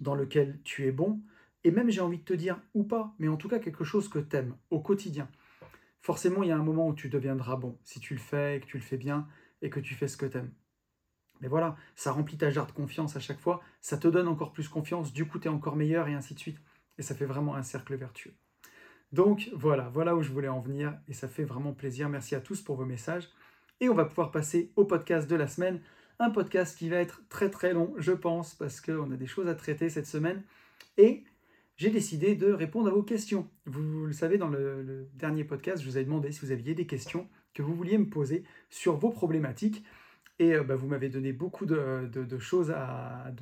dans lequel tu es bon, et même j'ai envie de te dire ou pas, mais en tout cas quelque chose que tu aimes au quotidien, forcément il y a un moment où tu deviendras bon, si tu le fais et que tu le fais bien et que tu fais ce que tu aimes. Mais voilà, ça remplit ta jarre de confiance à chaque fois, ça te donne encore plus confiance, du coup tu es encore meilleur et ainsi de suite. Et ça fait vraiment un cercle vertueux. Donc voilà, voilà où je voulais en venir et ça fait vraiment plaisir. Merci à tous pour vos messages. Et on va pouvoir passer au podcast de la semaine. Un podcast qui va être très très long, je pense, parce qu'on a des choses à traiter cette semaine. Et j'ai décidé de répondre à vos questions. Vous, le savez, dans le, dernier podcast, je vous ai demandé si vous aviez des questions que vous vouliez me poser sur vos problématiques. Et euh, bah, vous m'avez donné beaucoup de, choses,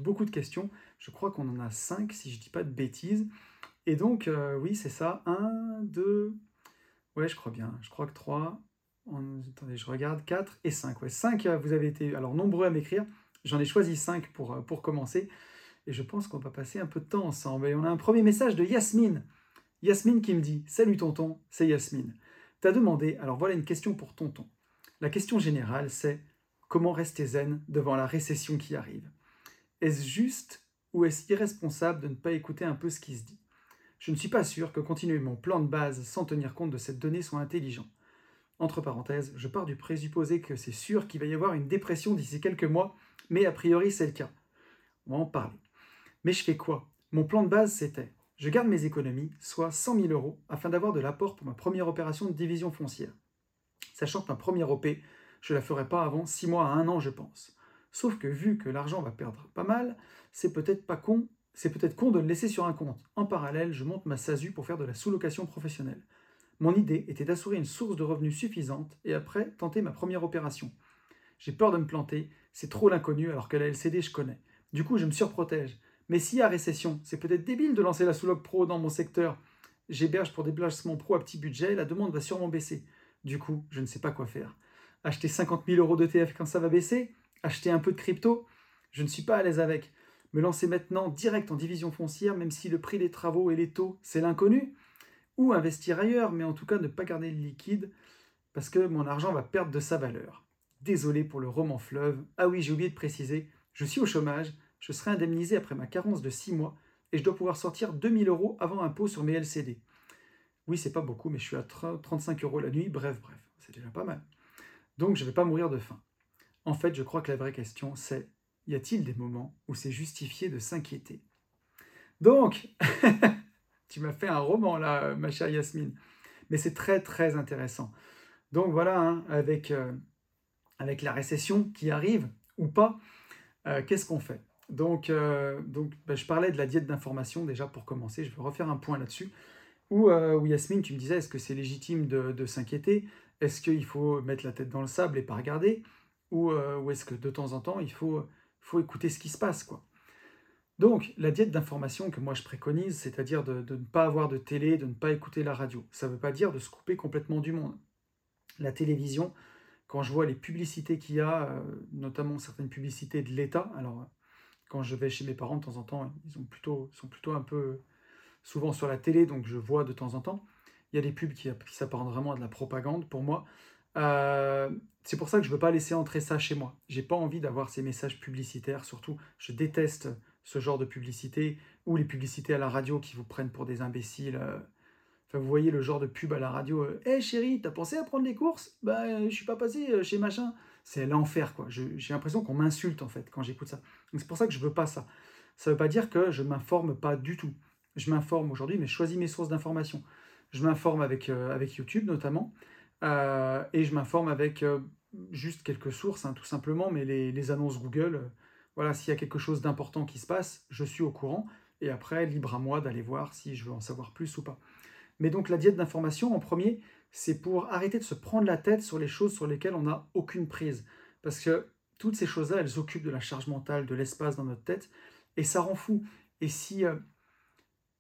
beaucoup de questions. Je crois qu'on en a cinq, si je ne dis pas de bêtises. Et donc, euh, oui, c'est ça. Un, deux, ouais, je crois bien. Je crois que trois. attendez, je regarde. Quatre et cinq. Ouais, cinq, euh, vous avez été alors nombreux à m'écrire. J'en ai choisi cinq pour, pour commencer. Et je pense qu'on va passer un peu de temps ensemble. Et on a un premier message de Yasmine. Yasmine qui me dit Salut tonton, c'est Yasmine. T'as demandé, alors voilà une question pour tonton. La question générale, c'est Comment rester zen devant la récession qui arrive Est-ce juste ou est-ce irresponsable de ne pas écouter un peu ce qui se dit? Je ne suis pas sûr que continuer mon plan de base sans tenir compte de cette donnée soit intelligent. Entre parenthèses, je pars du présupposé que c'est sûr qu'il va y avoir une dépression d'ici quelques mois, mais a priori c'est le cas. On va en parler. Mais je fais quoi? Mon plan de base c'était je garde mes économies, soit 100 000 euros, afin d'avoir de l'apport pour ma première opération de division foncière. Sachant que ma première OP je la ferai pas avant 6 mois à 1 an, je pense. Sauf que vu que l'argent va perdre pas mal, c'est peut-être pas con, c'est peut-être con de le laisser sur un compte. En parallèle, je monte ma SASU pour faire de la sous-location professionnelle. Mon idée était d'assurer une source de revenus suffisante et après tenter ma première opération. J'ai peur de me planter, c'est trop l'inconnu alors que la LCD je connais. Du coup, je me surprotège. Mais s'il y a récession, c'est peut-être débile de lancer la sous-loc pro dans mon secteur. J'héberge pour des placements pro à petit budget, la demande va sûrement baisser. Du coup, je ne sais pas quoi faire acheter 50 000 euros d'ETF quand ça va baisser, acheter un peu de crypto, je ne suis pas à l'aise avec. Me lancer maintenant direct en division foncière, même si le prix des travaux et les taux, c'est l'inconnu, ou investir ailleurs, mais en tout cas ne pas garder le liquide, parce que mon argent va perdre de sa valeur. Désolé pour le roman fleuve. Ah oui, j'ai oublié de préciser, je suis au chômage, je serai indemnisé après ma carence de 6 mois, et je dois pouvoir sortir 2000 euros avant impôt sur mes LCD. Oui, c'est pas beaucoup, mais je suis à 35 euros la nuit, bref, bref, c'est déjà pas mal. Donc je ne vais pas mourir de faim. En fait, je crois que la vraie question, c'est y a-t-il des moments où c'est justifié de s'inquiéter? Donc, *laughs* tu m'as fait un roman là, ma chère Yasmine. Mais c'est très très intéressant. Donc voilà, hein, avec, euh, avec la récession qui arrive ou pas, euh, qu'est-ce qu'on fait? Donc, euh, bah, je parlais de la diète d'information déjà pour commencer. Je vais refaire un point là-dessus. Où, Yasmine, tu me disais, est-ce que c'est légitime de s'inquiéter? Est-ce qu'il faut mettre la tête dans le sable et pas regarder Ou, euh, est-ce que de temps en temps, il faut, écouter ce qui se passe quoi Donc, la diète d'information que moi je préconise, c'est-à-dire de, ne pas avoir de télé, de ne pas écouter la radio, ça ne veut pas dire de se couper complètement du monde. La télévision, quand je vois les publicités qu'il y a, euh, notamment certaines publicités de l'État, alors quand je vais chez mes parents de temps en temps, ils plutôt, sont plutôt un peu souvent sur la télé, donc je vois de temps en temps il y a des pubs qui, s'apparentent vraiment à de la propagande pour moi. Euh, c'est pour ça que je ne veux pas laisser entrer ça chez moi. J'ai pas envie d'avoir ces messages publicitaires, surtout je déteste ce genre de publicité ou les publicités à la radio qui vous prennent pour des imbéciles. Euh. Enfin, vous voyez le genre de pub à la radio. Hé euh, hey, chérie, t'as pensé à prendre les courses? Bah, je suis pas passé chez machin. C'est l'enfer, quoi. J'ai l'impression qu'on m'insulte, en fait, quand j'écoute ça. C'est pour ça que je veux pas ça. Ça veut pas dire que je m'informe pas du tout. Je m'informe aujourd'hui, mais je choisis mes sources d'information. Je m'informe avec, euh, avec YouTube notamment, euh, et je m'informe avec euh, juste quelques sources, hein, tout simplement, mais les, annonces Google, voilà, s'il y a quelque chose d'important qui se passe, je suis au courant, et après, libre à moi d'aller voir si je veux en savoir plus ou pas. Mais donc la diète d'information, en premier, c'est pour arrêter de se prendre la tête sur les choses sur lesquelles on n'a aucune prise. Parce que toutes ces choses-là, elles occupent de la charge mentale, de l'espace dans notre tête, et ça rend fou. Et si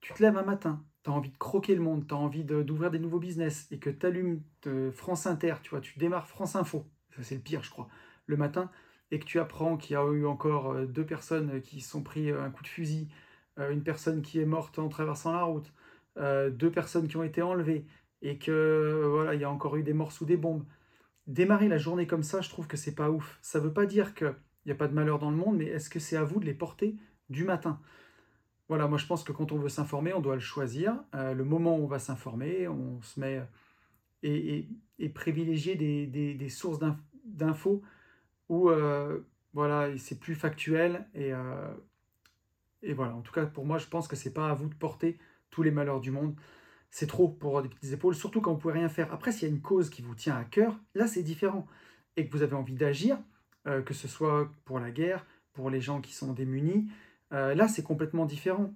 tu te lèves un matin, tu envie de croquer le monde, tu as envie d'ouvrir des nouveaux business et que tu allumes France Inter, tu vois, tu démarres France Info, c'est le pire je crois, le matin, et que tu apprends qu'il y a eu encore euh, deux personnes qui se sont pris euh, un coup de fusil, euh, une personne qui est morte en traversant la route, deux personnes qui ont été enlevées, et que voilà, il y a encore eu des morts sous des bombes. Démarrer la journée comme ça, je trouve que c'est pas ouf. Ça veut pas dire que il n'y a pas de malheur dans le monde, mais est-ce que c'est à vous de les porter du matin? Voilà, moi je pense que quand on veut s'informer, on doit le choisir. Euh, le moment où on va s'informer, on se met et, privilégier des, sources d'infos où euh, voilà, c'est plus factuel et, euh, voilà. En tout cas, pour moi, je pense que c'est pas à vous de porter tous les malheurs du monde. C'est trop pour des petites épaules, surtout quand vous pouvez rien faire. Après, s'il y a une cause qui vous tient à cœur, là c'est différent et que vous avez envie d'agir, euh, que ce soit pour la guerre, pour les gens qui sont démunis, là c'est complètement différent.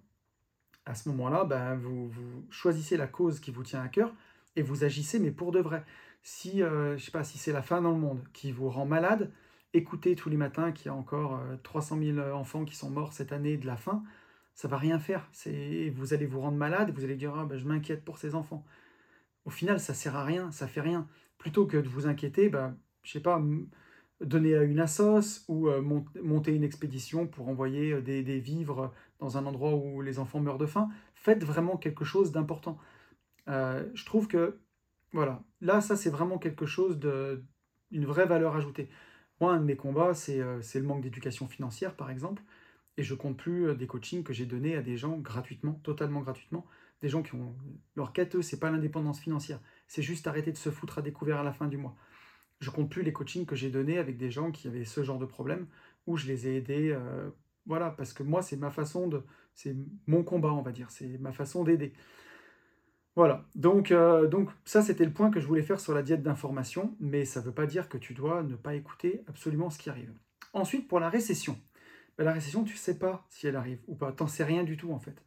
À ce moment-là, ben, vous, vous choisissez la cause qui vous tient à cœur et vous agissez, mais pour de vrai. Si, euh, je sais pas, si c'est la fin dans le monde qui vous rend malade, écoutez tous les matins qu'il y a encore 300 euh, 000 enfants qui sont morts cette année de la faim, ça va rien faire. Vous allez vous rendre malade, vous allez dire ah, ben, je m'inquiète pour ces enfants. Au final, ça sert à rien, ça fait rien. Plutôt que de vous inquiéter, ben, je sais pas, donner à une assos ou euh, monter une expédition pour envoyer des, des, vivres dans un endroit où les enfants meurent de faim. Faites vraiment quelque chose d'important. Euh, je trouve que, voilà, là, ça, c'est vraiment quelque chose de, une vraie valeur ajoutée. Moi, un de mes combats, c'est euh, le manque d'éducation financière, par exemple, et je compte plus euh, des coachings que j'ai donnés à des gens gratuitement, totalement gratuitement, des gens qui ont leur quête, eux, c'est pas l'indépendance financière, c'est juste arrêter de se foutre à découvert à la fin du mois. Je compte plus les coachings que j'ai donnés avec des gens qui avaient ce genre de problème, où je les ai aidés, voilà, parce que moi, c'est ma façon de, c'est mon combat, on va dire, c'est ma façon d'aider. Voilà, donc, euh, ça c'était le point que je voulais faire sur la diète d'information, mais ça ne veut pas dire que tu dois ne pas écouter absolument ce qui arrive. Ensuite, pour la récession. Ben, la récession, tu ne sais pas si elle arrive ou pas, tu n'en sais rien du tout en fait.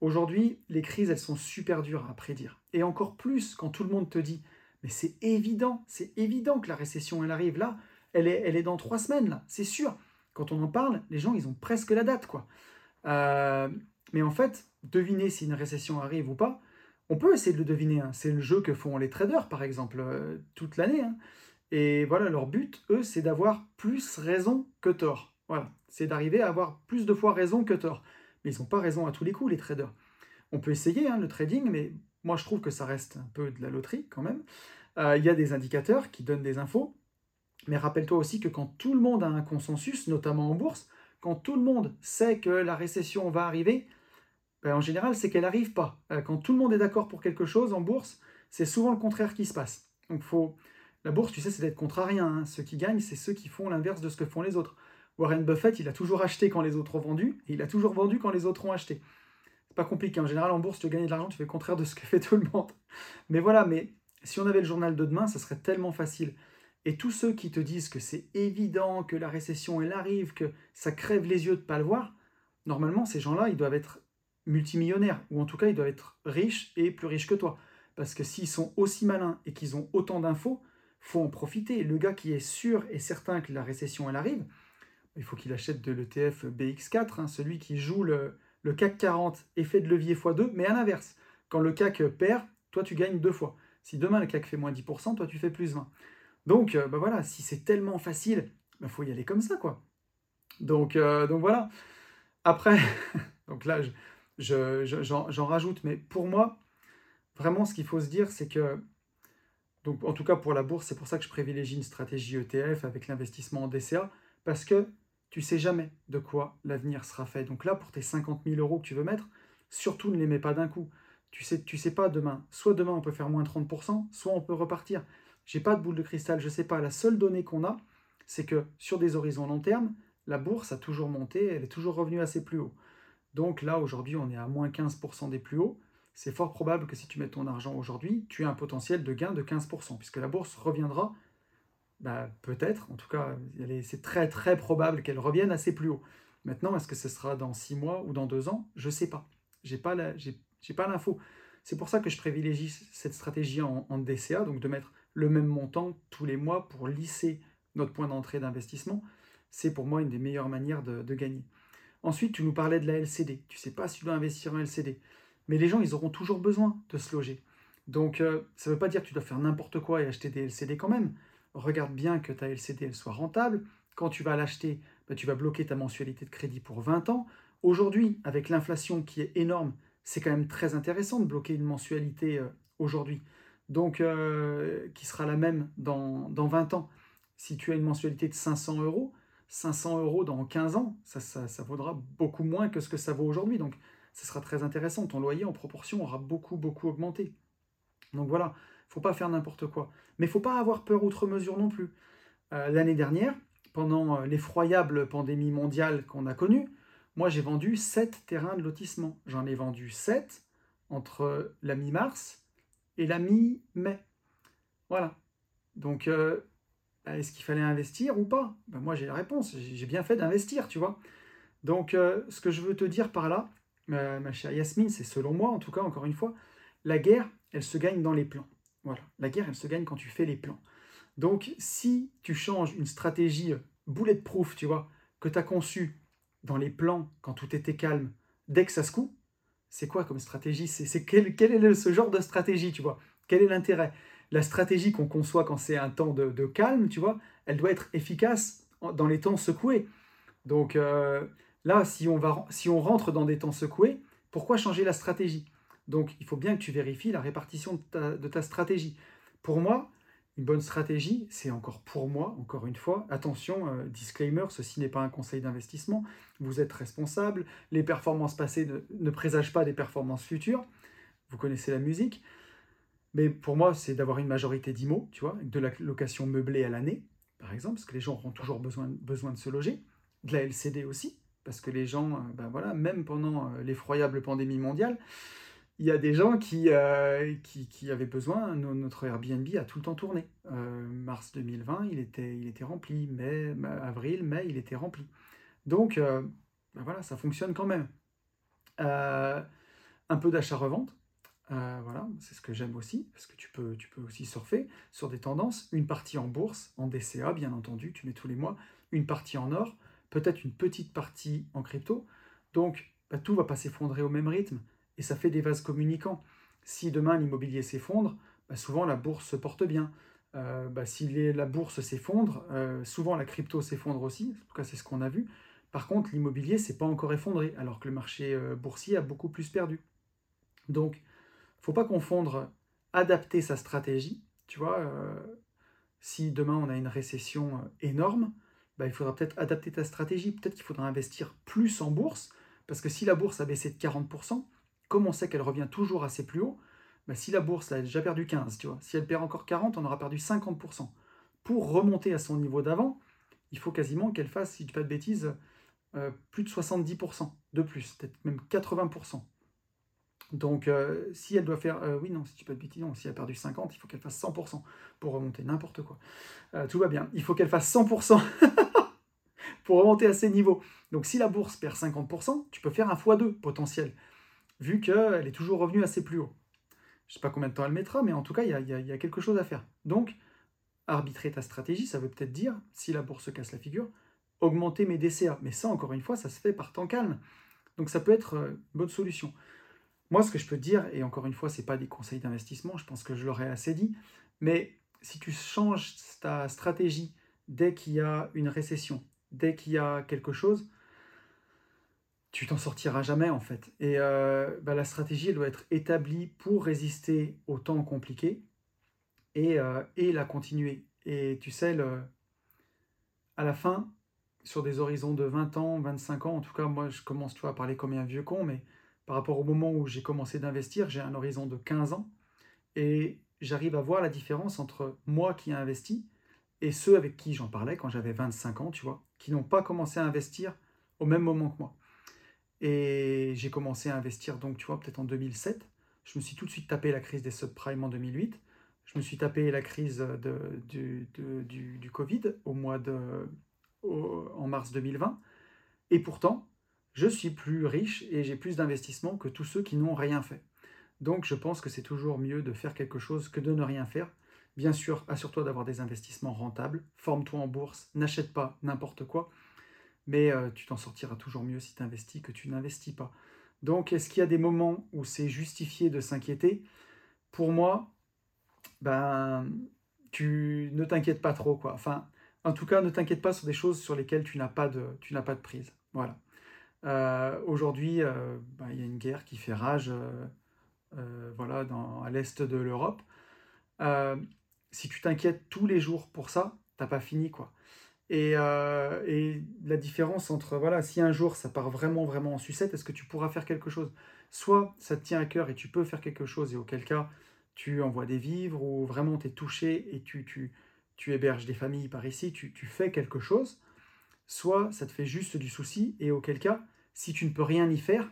Aujourd'hui, les crises, elles sont super dures à prédire. Et encore plus quand tout le monde te dit, c'est évident, c'est évident que la récession, elle arrive là, elle est, elle est dans trois semaines là, c'est sûr. Quand on en parle, les gens, ils ont presque la date quoi. Euh, mais en fait, deviner si une récession arrive ou pas, on peut essayer de le deviner. Hein. C'est le jeu que font les traders, par exemple, euh, toute l'année. Hein. Et voilà, leur but, eux, c'est d'avoir plus raison que tort. Voilà, c'est d'arriver à avoir plus de fois raison que tort. Mais ils n'ont pas raison à tous les coups, les traders. On peut essayer hein, le trading, mais moi, je trouve que ça reste un peu de la loterie quand même. Euh, il y a des indicateurs qui donnent des infos. Mais rappelle-toi aussi que quand tout le monde a un consensus, notamment en bourse, quand tout le monde sait que la récession va arriver, ben, en général, c'est qu'elle n'arrive pas. Euh, quand tout le monde est d'accord pour quelque chose en bourse, c'est souvent le contraire qui se passe. Donc faut... la bourse, tu sais, c'est d'être contrarien. Hein. Ceux qui gagnent, c'est ceux qui font l'inverse de ce que font les autres. Warren Buffett, il a toujours acheté quand les autres ont vendu, et il a toujours vendu quand les autres ont acheté. C'est pas compliqué. En général, en bourse, tu gagnes de l'argent, tu fais le contraire de ce que fait tout le monde. Mais voilà, mais si on avait le journal de demain, ça serait tellement facile. Et tous ceux qui te disent que c'est évident, que la récession, elle arrive, que ça crève les yeux de ne pas le voir, normalement, ces gens-là, ils doivent être multimillionnaires, ou en tout cas ils doivent être riches et plus riches que toi. Parce que s'ils sont aussi malins et qu'ils ont autant d'infos, faut en profiter. Le gars qui est sûr et certain que la récession elle arrive, il faut qu'il achète de l'ETF BX4, hein, celui qui joue le, CAC 40 effet de levier x2, mais à l'inverse. Quand le CAC perd, toi tu gagnes deux fois. Si demain le CAC fait moins 10%, toi tu fais plus 20. Donc euh, bah voilà, si c'est tellement facile, il bah faut y aller comme ça quoi. Donc, euh, voilà. Après, *laughs* donc là, je, j'en rajoute, mais pour moi, vraiment, ce qu'il faut se dire, c'est que, en tout cas pour la bourse, c'est pour ça que je privilégie une stratégie ETF avec l'investissement en DCA, parce que tu sais jamais de quoi l'avenir sera fait. Donc là, pour tes 50 000 euros que tu veux mettre, surtout ne les mets pas d'un coup. Tu sais, tu sais pas demain. Soit demain on peut faire moins 30%, soit on peut repartir. J'ai pas de boule de cristal, je sais pas. La seule donnée qu'on a, c'est que sur des horizons long terme, la bourse a toujours monté, elle est toujours revenue assez plus haut. Donc là, aujourd'hui, on est à moins 15% des plus hauts. C'est fort probable que si tu mets ton argent aujourd'hui, tu aies un potentiel de gain de 15%, puisque la bourse reviendra, bah, peut-être, en tout cas, c'est très très probable qu'elle revienne assez plus haut. Maintenant, est-ce que ce sera dans 6 mois ou dans 2 ans? Je ne sais pas. Je n'ai pas l'info. C'est pour ça que je privilégie cette stratégie en, DCA, donc de mettre le même montant tous les mois pour lisser notre point d'entrée d'investissement. C'est pour moi une des meilleures manières de gagner. Ensuite, tu nous parlais de la LCD. Tu sais pas si tu dois investir en LCD. Mais les gens, ils auront toujours besoin de se loger. Donc, euh, ça ne veut pas dire que tu dois faire n'importe quoi et acheter des LCD quand même. Regarde bien que ta LCD elle soit rentable. Quand tu vas l'acheter, bah, tu vas bloquer ta mensualité de crédit pour 20 ans. Aujourd'hui, avec l'inflation qui est énorme, c'est quand même très intéressant de bloquer une mensualité euh, aujourd'hui. Donc, euh, qui sera la même dans, dans 20 ans. Si tu as une mensualité de 500 euros, 500 euros dans 15 ans, ça, vaudra beaucoup moins que ce que ça vaut aujourd'hui. Donc, ça sera très intéressant. Ton loyer, en proportion, aura beaucoup, beaucoup augmenté. Donc voilà, faut pas faire n'importe quoi. Mais faut pas avoir peur outre mesure non plus. Euh, l'année dernière, pendant l'effroyable pandémie mondiale qu'on a connue, moi j'ai vendu 7 terrains de lotissement. J'en ai vendu 7 entre la mi-mars et la mi-mai. Voilà. Donc, euh, bah, est-ce qu'il fallait investir ou pas? Ben, Moi j'ai la réponse, j'ai bien fait d'investir, tu vois. Donc, ce que je veux te dire par là, ma chère Yasmine, c'est selon moi, en tout cas, encore une fois, la guerre, elle se gagne dans les plans. Voilà, la guerre, elle se gagne quand tu fais les plans. Donc, si tu changes une stratégie bulletproof, tu vois, que tu as conçue dans les plans quand tout était calme, dès que ça se coupe, c'est quoi comme stratégie? C'est quel, quel, est ce genre de stratégie, tu vois? Quel est l'intérêt? La stratégie qu'on conçoit quand c'est un temps de, calme, tu vois, elle doit être efficace dans les temps secoués. Donc euh, là, si on, va, si on rentre dans des temps secoués, pourquoi changer la stratégie? Donc, il faut bien que tu vérifies la répartition de ta, stratégie. Pour moi, une bonne stratégie, c'est encore pour moi, encore une fois, attention, euh, disclaimer, ceci n'est pas un conseil d'investissement, vous êtes responsable, les performances passées ne, présagent pas des performances futures, vous connaissez la musique, mais pour moi, c'est d'avoir une majorité d'IMO, tu vois, de la location meublée à l'année, par exemple, parce que les gens auront toujours besoin, de se loger, de la LCD aussi, parce que les gens, euh, ben voilà, même pendant euh, l'effroyable pandémie mondiale, il y a des gens qui, euh, qui, avaient besoin, notre Airbnb a tout le temps tourné. Euh, mars 2020, il était, il était rempli. Mai, avril, mai, il était rempli. Donc, euh, ben voilà, ça fonctionne quand même. un peu d'achat-revente. voilà, c'est ce que j'aime aussi, parce que tu peux, tu peux aussi surfer sur des tendances. Une partie en bourse, en DCA, bien entendu, tu mets tous les mois. Une partie en or, peut-être une petite partie en crypto. Donc, ben, tout va pas s'effondrer au même rythme et ça fait des vases communicants. Si demain l'immobilier s'effondre, bah, souvent la bourse se porte bien. Euh, bah, si la bourse s'effondre, euh, souvent la crypto s'effondre aussi, en tout cas c'est ce qu'on a vu. Par contre, l'immobilier s'est pas encore effondré, alors que le marché euh, boursier a beaucoup plus perdu. Donc, faut pas confondre adapter sa stratégie. Tu vois, si demain on a une récession énorme, bah, il faudra peut-être adapter ta stratégie. Peut-être qu'il faudra investir plus en bourse, parce que si la bourse a baissé de 40%, comme on sait qu'elle revient toujours assez plus haut, bah, si la bourse a déjà perdu 15, tu si elle perd encore 40, on aura perdu 50%. Pour remonter à son niveau d'avant, il faut quasiment qu'elle fasse, si je ne pas de bêtises, euh, plus de 70% de plus, peut-être même 80%. Donc, euh, si elle doit faire. Euh, oui, non, si tu pas de bêtises, non, si elle a perdu 50, il faut qu'elle fasse 100% pour remonter, n'importe quoi. tout va bien. Il faut qu'elle fasse 100% *laughs* pour remonter à ces niveaux. Donc, si la bourse perd 50%, tu peux faire un x2 potentiel vu qu'elle est toujours revenue assez plus haut. Je ne sais pas combien de temps elle mettra, mais en tout cas, il y a, quelque chose à faire. Donc, arbitrer ta stratégie, ça veut peut-être dire, si la bourse se casse la figure, augmenter mes DCA. Mais ça, encore une fois, ça se fait par temps calme. Donc ça peut être euh, une bonne solution. Moi, ce que je peux dire, et encore une fois, ce n'est pas des conseils d'investissement, je pense que je l'aurais assez dit, mais si tu changes ta stratégie dès qu'il y a une récession, dès qu'il y a quelque chose, tu t'en sortiras jamais en fait. Et euh, bah, la stratégie, elle doit être établie pour résister aux temps compliqués et, euh, la continuer. Et tu sais, à la fin, sur des horizons de 20 ans, 25 ans, en tout cas, moi, je commence tu vois, à parler comme un vieux con, mais par rapport au moment où j'ai commencé d'investir, j'ai un horizon de 15 ans et j'arrive à voir la différence entre moi qui ai investi et ceux avec qui j'en parlais quand j'avais 25 ans, tu vois, qui n'ont pas commencé à investir au même moment que moi. Et j'ai commencé à investir, donc tu vois, peut-être en 2007. Je me suis tout de suite tapé la crise des subprimes en 2008. Je me suis tapé la crise de, du, du, Covid au mois de, en mars 2020. Et pourtant, je suis plus riche et j'ai plus d'investissements que tous ceux qui n'ont rien fait. Donc je pense que c'est toujours mieux de faire quelque chose que de ne rien faire. Bien sûr, assure-toi d'avoir des investissements rentables, forme-toi en bourse, n'achète pas n'importe quoi mais euh, tu t'en sortiras toujours mieux si tu investis que tu n'investis pas. Donc, est-ce qu'il y a des moments où c'est justifié de s'inquiéter? Pour moi, ben, tu ne t'inquiètes pas trop, quoi. En tout cas, ne t'inquiète pas sur des choses sur lesquelles tu n'as pas de, prise. Voilà. Euh, aujourd'hui, euh, ben, il y a une guerre qui fait rage, voilà, à l'est de l'Europe. si tu t'inquiètes tous les jours pour ça, t'as pas fini, quoi. Et, euh, et, la différence entre, voilà, si un jour ça part vraiment, vraiment en sucette, est-ce que tu pourras faire quelque chose? Soit ça te tient à cœur et tu peux faire quelque chose, et auquel cas tu envoies des vivres, ou vraiment tu es touché et tu, tu, tu, héberges des familles par ici, tu, tu fais quelque chose. Soit ça te fait juste du souci, et auquel cas, si tu ne peux rien y faire,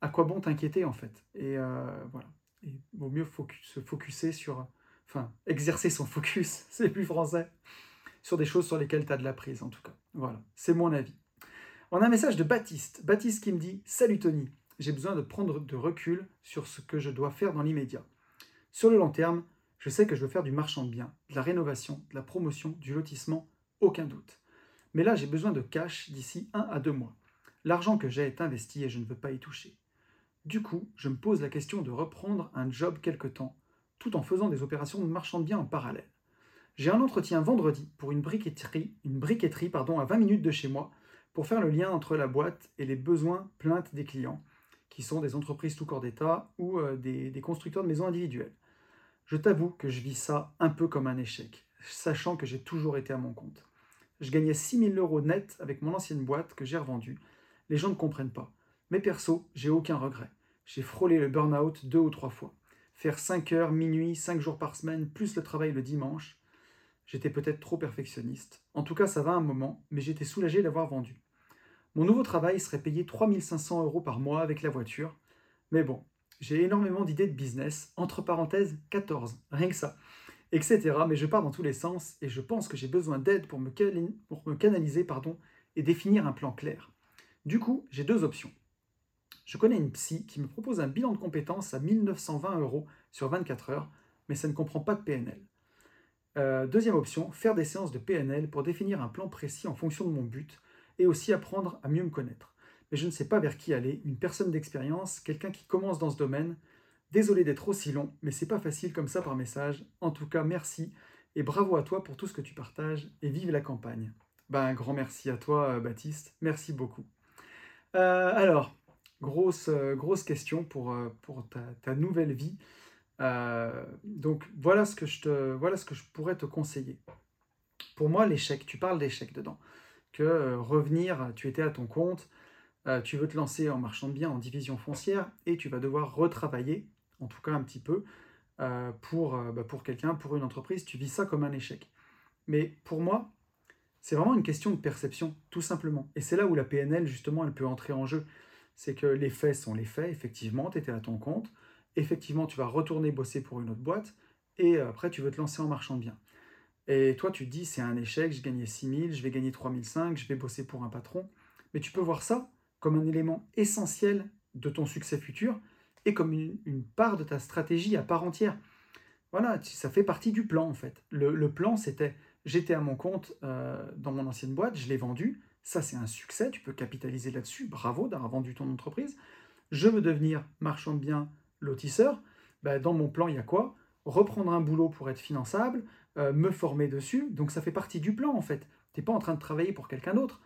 à quoi bon t'inquiéter en fait? Et euh, voilà. Il vaut mieux se focuser sur. Enfin, exercer son *laughs* focus, c'est plus français, sur des choses sur lesquelles tu as de la prise en tout cas. Voilà, c'est mon avis. On a un message de Baptiste. Baptiste qui me dit Salut Tony, j'ai besoin de prendre de recul sur ce que je dois faire dans l'immédiat. Sur le long terme, je sais que je veux faire du marchand de biens, de la rénovation, de la promotion, du lotissement, aucun doute. Mais là, j'ai besoin de cash d'ici un à deux mois. L'argent que j'ai est investi et je ne veux pas y toucher. Du coup, je me pose la question de reprendre un job quelque temps, tout en faisant des opérations de marchand de biens en parallèle. J'ai un entretien vendredi pour une briqueterie, une briqueterie pardon, à 20 minutes de chez moi, pour faire le lien entre la boîte et les besoins plaintes des clients, qui sont des entreprises tout corps d'État ou euh, des, constructeurs de maisons individuelles. Je t'avoue que je vis ça un peu comme un échec, sachant que j'ai toujours été à mon compte. Je gagnais 6000 euros net avec mon ancienne boîte que j'ai revendue. Les gens ne comprennent pas. Mais perso, j'ai aucun regret. J'ai frôlé le burn-out deux ou trois fois. Faire 5 heures, minuit, 5 jours par semaine, plus le travail le dimanche. J'étais peut-être trop perfectionniste. En tout cas, ça va un moment, mais j'étais soulagé d'avoir vendu. Mon nouveau travail serait payé 3500 euros par mois avec la voiture. Mais bon, j'ai énormément d'idées de business, entre parenthèses 14, rien que ça, etc. Mais je pars dans tous les sens et je pense que j'ai besoin d'aide pour me, canaliser pardon, et définir un plan clair. Du coup, j'ai deux options. Je connais une psy qui me propose un bilan de compétences à 1920 euros sur 24 heures, mais ça ne comprend pas de PNL. Euh, deuxième option, faire des séances de PNL pour définir un plan précis en fonction de mon but et aussi apprendre à mieux me connaître. Mais je ne sais pas vers qui aller, une personne d'expérience, quelqu'un qui commence dans ce domaine. Désolé d'être aussi long, mais c'est pas facile comme ça par message. En tout cas, merci et bravo à toi pour tout ce que tu partages et vive la campagne. Ben, un grand merci à toi, euh, Baptiste. Merci beaucoup. Euh, alors, grosse, grosse question pour, pour ta, nouvelle vie. Euh, donc voilà ce, que je te, voilà ce que je pourrais te conseiller. Pour moi, l'échec, tu parles d'échec dedans. Que revenir, tu étais à ton compte, tu veux te lancer en marchand de biens, en division foncière, et tu vas devoir retravailler, en tout cas un petit peu, pour, bah, pour quelqu'un, pour une entreprise, tu vis ça comme un échec. Mais pour moi, c'est vraiment une question de perception, tout simplement. Et c'est là où la PNL, justement, elle peut entrer en jeu c'est que les faits sont les faits, effectivement, tu étais à ton compte, effectivement, tu vas retourner bosser pour une autre boîte, et après, tu veux te lancer en marchand de biens. Et toi, tu te dis, c'est un échec, j'ai gagné 6 000, je vais gagner 3 500, je vais bosser pour un patron. Mais tu peux voir ça comme un élément essentiel de ton succès futur et comme une, part de ta stratégie à part entière. Voilà, ça fait partie du plan en fait. Le, plan, c'était, j'étais à mon compte euh, dans mon ancienne boîte, je l'ai vendu, ça, c'est un succès, tu peux capitaliser là-dessus. Bravo d'avoir vendu ton entreprise. Je veux devenir marchand de biens, lotisseur. Ben, dans mon plan, il y a quoi? Reprendre un boulot pour être finançable, euh, me former dessus. Donc ça fait partie du plan en fait. Tu n'es pas en train de travailler pour quelqu'un d'autre.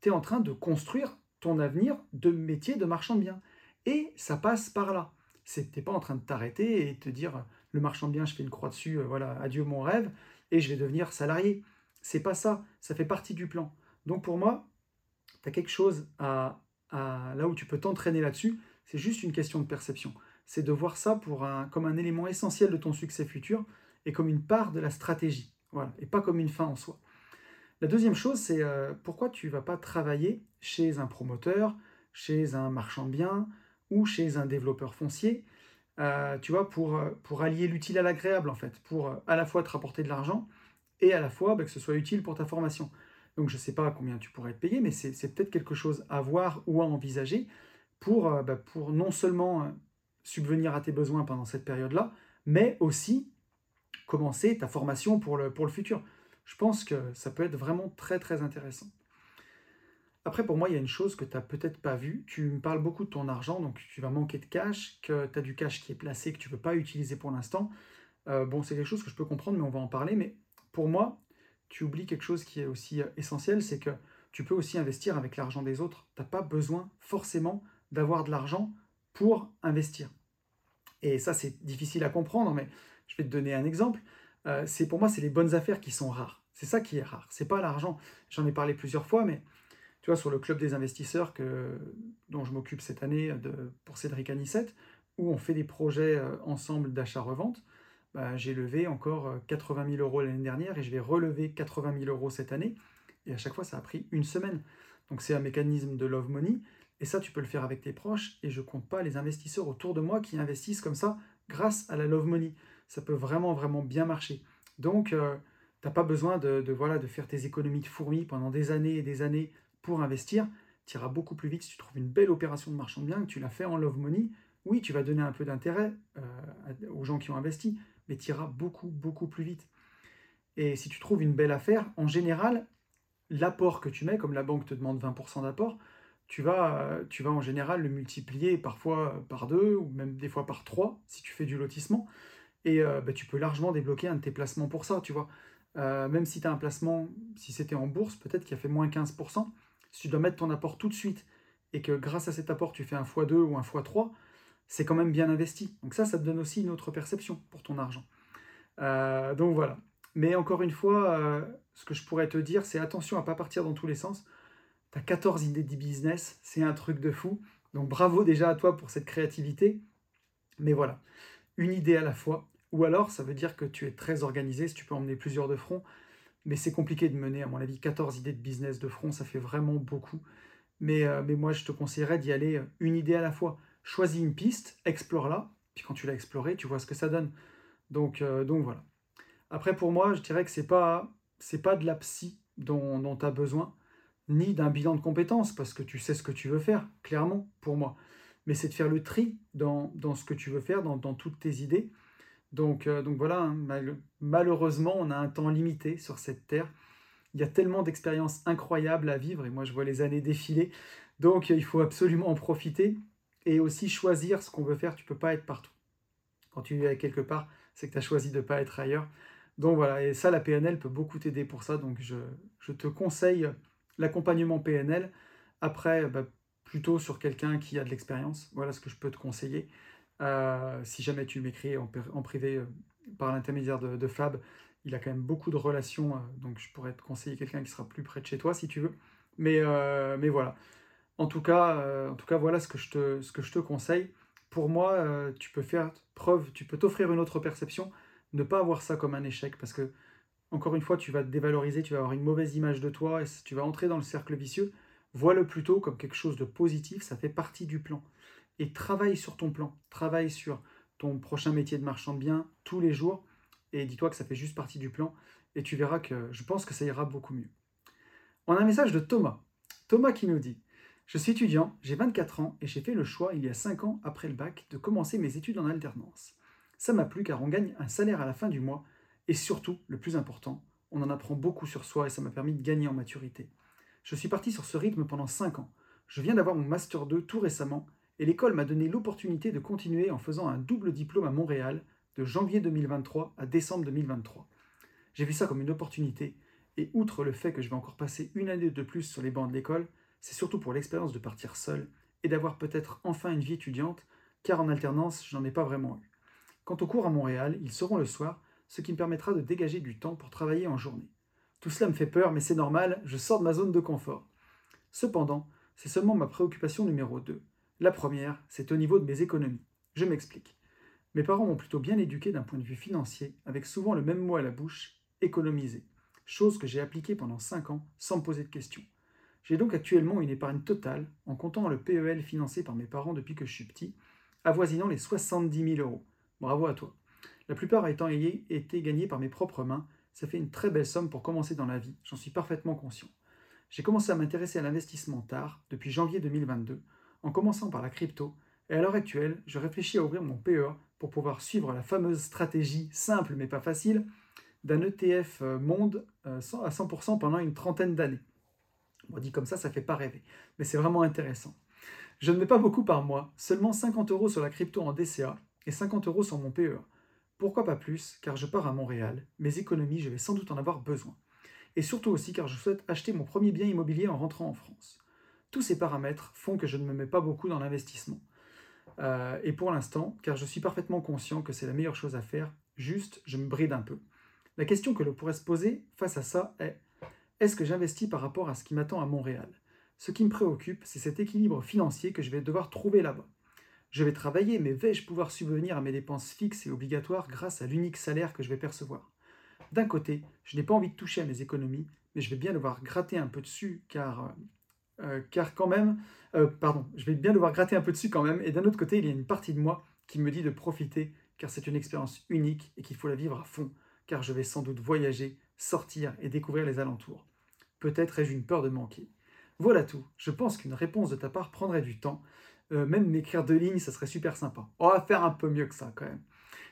Tu es en train de construire ton avenir de métier de marchand de biens. Et ça passe par là. Tu n'es pas en train de t'arrêter et te dire le marchand de biens, je fais une croix dessus, euh, voilà, adieu mon rêve, et je vais devenir salarié. C'est pas ça. Ça fait partie du plan. Donc pour moi, tu as quelque chose là où tu peux t'entraîner là-dessus, c'est juste une question de perception. C'est de voir ça pour un, comme un élément essentiel de ton succès futur et comme une part de la stratégie, voilà, et pas comme une fin en soi. La deuxième chose, c'est euh, pourquoi tu ne vas pas travailler chez un promoteur, chez un marchand de biens ou chez un développeur foncier, euh, tu vois, pour, pour allier l'utile à l'agréable, en fait, pour euh, à la fois te rapporter de l'argent et à la fois bah, que ce soit utile pour ta formation. Donc je ne sais pas combien tu pourrais être payé, mais c'est peut-être quelque chose à voir ou à envisager pour, euh, bah, pour non seulement euh, subvenir à tes besoins pendant cette période-là, mais aussi commencer ta formation pour le, futur. Je pense que ça peut être vraiment très très intéressant. Après, pour moi, il y a une chose que tu n'as peut-être pas vue. Tu me parles beaucoup de ton argent, donc tu vas manquer de cash, que tu as du cash qui est placé, que tu ne veux pas utiliser pour l'instant. Euh, bon, c'est quelque chose que je peux comprendre, mais on va en parler. Mais pour moi, tu oublies quelque chose qui est aussi euh, essentiel, c'est que tu peux aussi investir avec l'argent des autres. Tu n'as pas besoin forcément d'avoir de l'argent pour investir. Et ça, c'est difficile à comprendre, mais je vais te donner un exemple. Euh, c'est pour moi, c'est les bonnes affaires qui sont rares. C'est ça qui est rare. C'est pas l'argent. J'en ai parlé plusieurs fois, mais tu vois, sur le club des investisseurs que, dont je m'occupe cette année pour Cédric Anissette, où on fait des projets euh, ensemble d'achat-revente, bah, j'ai levé encore 80 euh, 000 euros l'année dernière et je vais relever 80 000 euros cette année. Et à chaque fois, ça a pris une semaine. Donc c'est un mécanisme de love money. Et ça, tu peux le faire avec tes proches. Et je compte pas les investisseurs autour de moi qui investissent comme ça grâce à la love money. Ça peut vraiment, vraiment bien marcher. Donc, euh, tu n'as pas besoin de, voilà, de faire tes économies de fourmis pendant des années et des années pour investir. Tu iras beaucoup plus vite si tu trouves une belle opération de marchand de biens, que tu l'as fait en love money. Oui, tu vas donner un peu d'intérêt euh, aux gens qui ont investi, mais tu iras beaucoup, beaucoup plus vite. Et si tu trouves une belle affaire, en général, l'apport que tu mets, comme la banque te demande 20% d'apport, tu vas, tu vas en général le multiplier parfois par deux ou même des fois par trois si tu fais du lotissement. Et euh, bah, tu peux largement débloquer un de tes placements pour ça, tu vois. Euh, même si tu as un placement, si c'était en bourse, peut-être qui a fait moins 15%, si tu dois mettre ton apport tout de suite et que grâce à cet apport tu fais un x2 ou un x3, c'est quand même bien investi. Donc ça, ça te donne aussi une autre perception pour ton argent. Euh, donc voilà. Mais encore une fois, ce que je pourrais te dire, c'est attention à ne pas partir dans tous les sens. Tu as 14 idées de business, c'est un truc de fou. Donc bravo déjà à toi pour cette créativité. Mais voilà, une idée à la fois. Ou alors, ça veut dire que tu es très organisé, si tu peux emmener plusieurs de front. Mais c'est compliqué de mener, à mon avis, 14 idées de business de front, ça fait vraiment beaucoup. Mais, euh, mais moi, je te conseillerais d'y aller euh, une idée à la fois. Choisis une piste, explore-la, puis quand tu l'as explorée, tu vois ce que ça donne. Donc, euh, donc voilà. Après, pour moi, je dirais que pas, c'est pas de la psy dont tu as besoin ni d'un bilan de compétences, parce que tu sais ce que tu veux faire, clairement, pour moi. Mais c'est de faire le tri dans, ce que tu veux faire, dans, toutes tes idées. Donc, euh, donc voilà, hein, malheureusement, on a un temps limité sur cette terre. Il y a tellement d'expériences incroyables à vivre, et moi je vois les années défiler. Donc il faut absolument en profiter et aussi choisir ce qu'on veut faire. Tu peux pas être partout. Quand tu es quelque part, c'est que tu as choisi de ne pas être ailleurs. Donc voilà, et ça, la PNL peut beaucoup t'aider pour ça. Donc je, je te conseille l'accompagnement PNL. Après, bah, plutôt sur quelqu'un qui a de l'expérience. Voilà ce que je peux te conseiller. Euh, si jamais tu m'écris en, privé euh, par l'intermédiaire de, Fab, il a quand même beaucoup de relations, euh, donc je pourrais te conseiller quelqu'un qui sera plus près de chez toi si tu veux. Mais, mais voilà. En tout cas, en tout cas, voilà ce que je te, ce que je te conseille. Pour moi, tu peux faire preuve, tu peux t'offrir une autre perception, ne pas avoir ça comme un échec, parce que encore une fois, tu vas te dévaloriser, tu vas avoir une mauvaise image de toi et tu vas entrer dans le cercle vicieux. Vois-le plutôt comme quelque chose de positif, ça fait partie du plan. Et travaille sur ton plan, travaille sur ton prochain métier de marchand de biens tous les jours et dis-toi que ça fait juste partie du plan et tu verras que je pense que ça ira beaucoup mieux. On a un message de Thomas. Thomas qui nous dit Je suis étudiant, j'ai 24 ans et j'ai fait le choix il y a 5 ans après le bac de commencer mes études en alternance. Ça m'a plu car on gagne un salaire à la fin du mois et surtout, le plus important, on en apprend beaucoup sur soi et ça m'a permis de gagner en maturité. Je suis parti sur ce rythme pendant 5 ans. Je viens d'avoir mon Master 2 tout récemment et l'école m'a donné l'opportunité de continuer en faisant un double diplôme à Montréal de janvier 2023 à décembre 2023. J'ai vu ça comme une opportunité et outre le fait que je vais encore passer une année de plus sur les bancs de l'école, c'est surtout pour l'expérience de partir seul et d'avoir peut-être enfin une vie étudiante, car en alternance, je n'en ai pas vraiment eu. Quant aux cours à Montréal, ils seront le soir ce qui me permettra de dégager du temps pour travailler en journée. Tout cela me fait peur, mais c'est normal, je sors de ma zone de confort. Cependant, c'est seulement ma préoccupation numéro 2. La première, c'est au niveau de mes économies. Je m'explique. Mes parents m'ont plutôt bien éduqué d'un point de vue financier, avec souvent le même mot à la bouche, économiser. Chose que j'ai appliquée pendant 5 ans sans me poser de questions. J'ai donc actuellement une épargne totale, en comptant le PEL financé par mes parents depuis que je suis petit, avoisinant les 70 000 euros. Bravo à toi. La plupart étant été gagnés par mes propres mains, ça fait une très belle somme pour commencer dans la vie, j'en suis parfaitement conscient. J'ai commencé à m'intéresser à l'investissement tard, depuis janvier 2022, en commençant par la crypto, et à l'heure actuelle, je réfléchis à ouvrir mon PEA pour pouvoir suivre la fameuse stratégie simple mais pas facile d'un ETF euh, monde euh, à 100% pendant une trentaine d'années. Bon, dit comme ça, ça fait pas rêver, mais c'est vraiment intéressant. Je ne mets pas beaucoup par mois, seulement 50 euros sur la crypto en DCA et 50 euros sur mon PEA. Pourquoi pas plus Car je pars à Montréal, mes économies, je vais sans doute en avoir besoin. Et surtout aussi car je souhaite acheter mon premier bien immobilier en rentrant en France. Tous ces paramètres font que je ne me mets pas beaucoup dans l'investissement. Euh, et pour l'instant, car je suis parfaitement conscient que c'est la meilleure chose à faire, juste je me bride un peu. La question que l'on pourrait se poser face à ça est est-ce que j'investis par rapport à ce qui m'attend à Montréal? Ce qui me préoccupe, c'est cet équilibre financier que je vais devoir trouver là-bas. Je vais travailler, mais vais-je pouvoir subvenir à mes dépenses fixes et obligatoires grâce à l'unique salaire que je vais percevoir? D'un côté, je n'ai pas envie de toucher à mes économies, mais je vais bien devoir gratter un peu dessus, car, euh, car quand même, euh, pardon, je vais bien devoir gratter un peu dessus quand même, et d'un autre côté, il y a une partie de moi qui me dit de profiter, car c'est une expérience unique et qu'il faut la vivre à fond, car je vais sans doute voyager, sortir et découvrir les alentours. Peut-être ai-je une peur de manquer. Voilà tout. Je pense qu'une réponse de ta part prendrait du temps. Euh, même m'écrire deux lignes, ça serait super sympa. On va faire un peu mieux que ça quand même.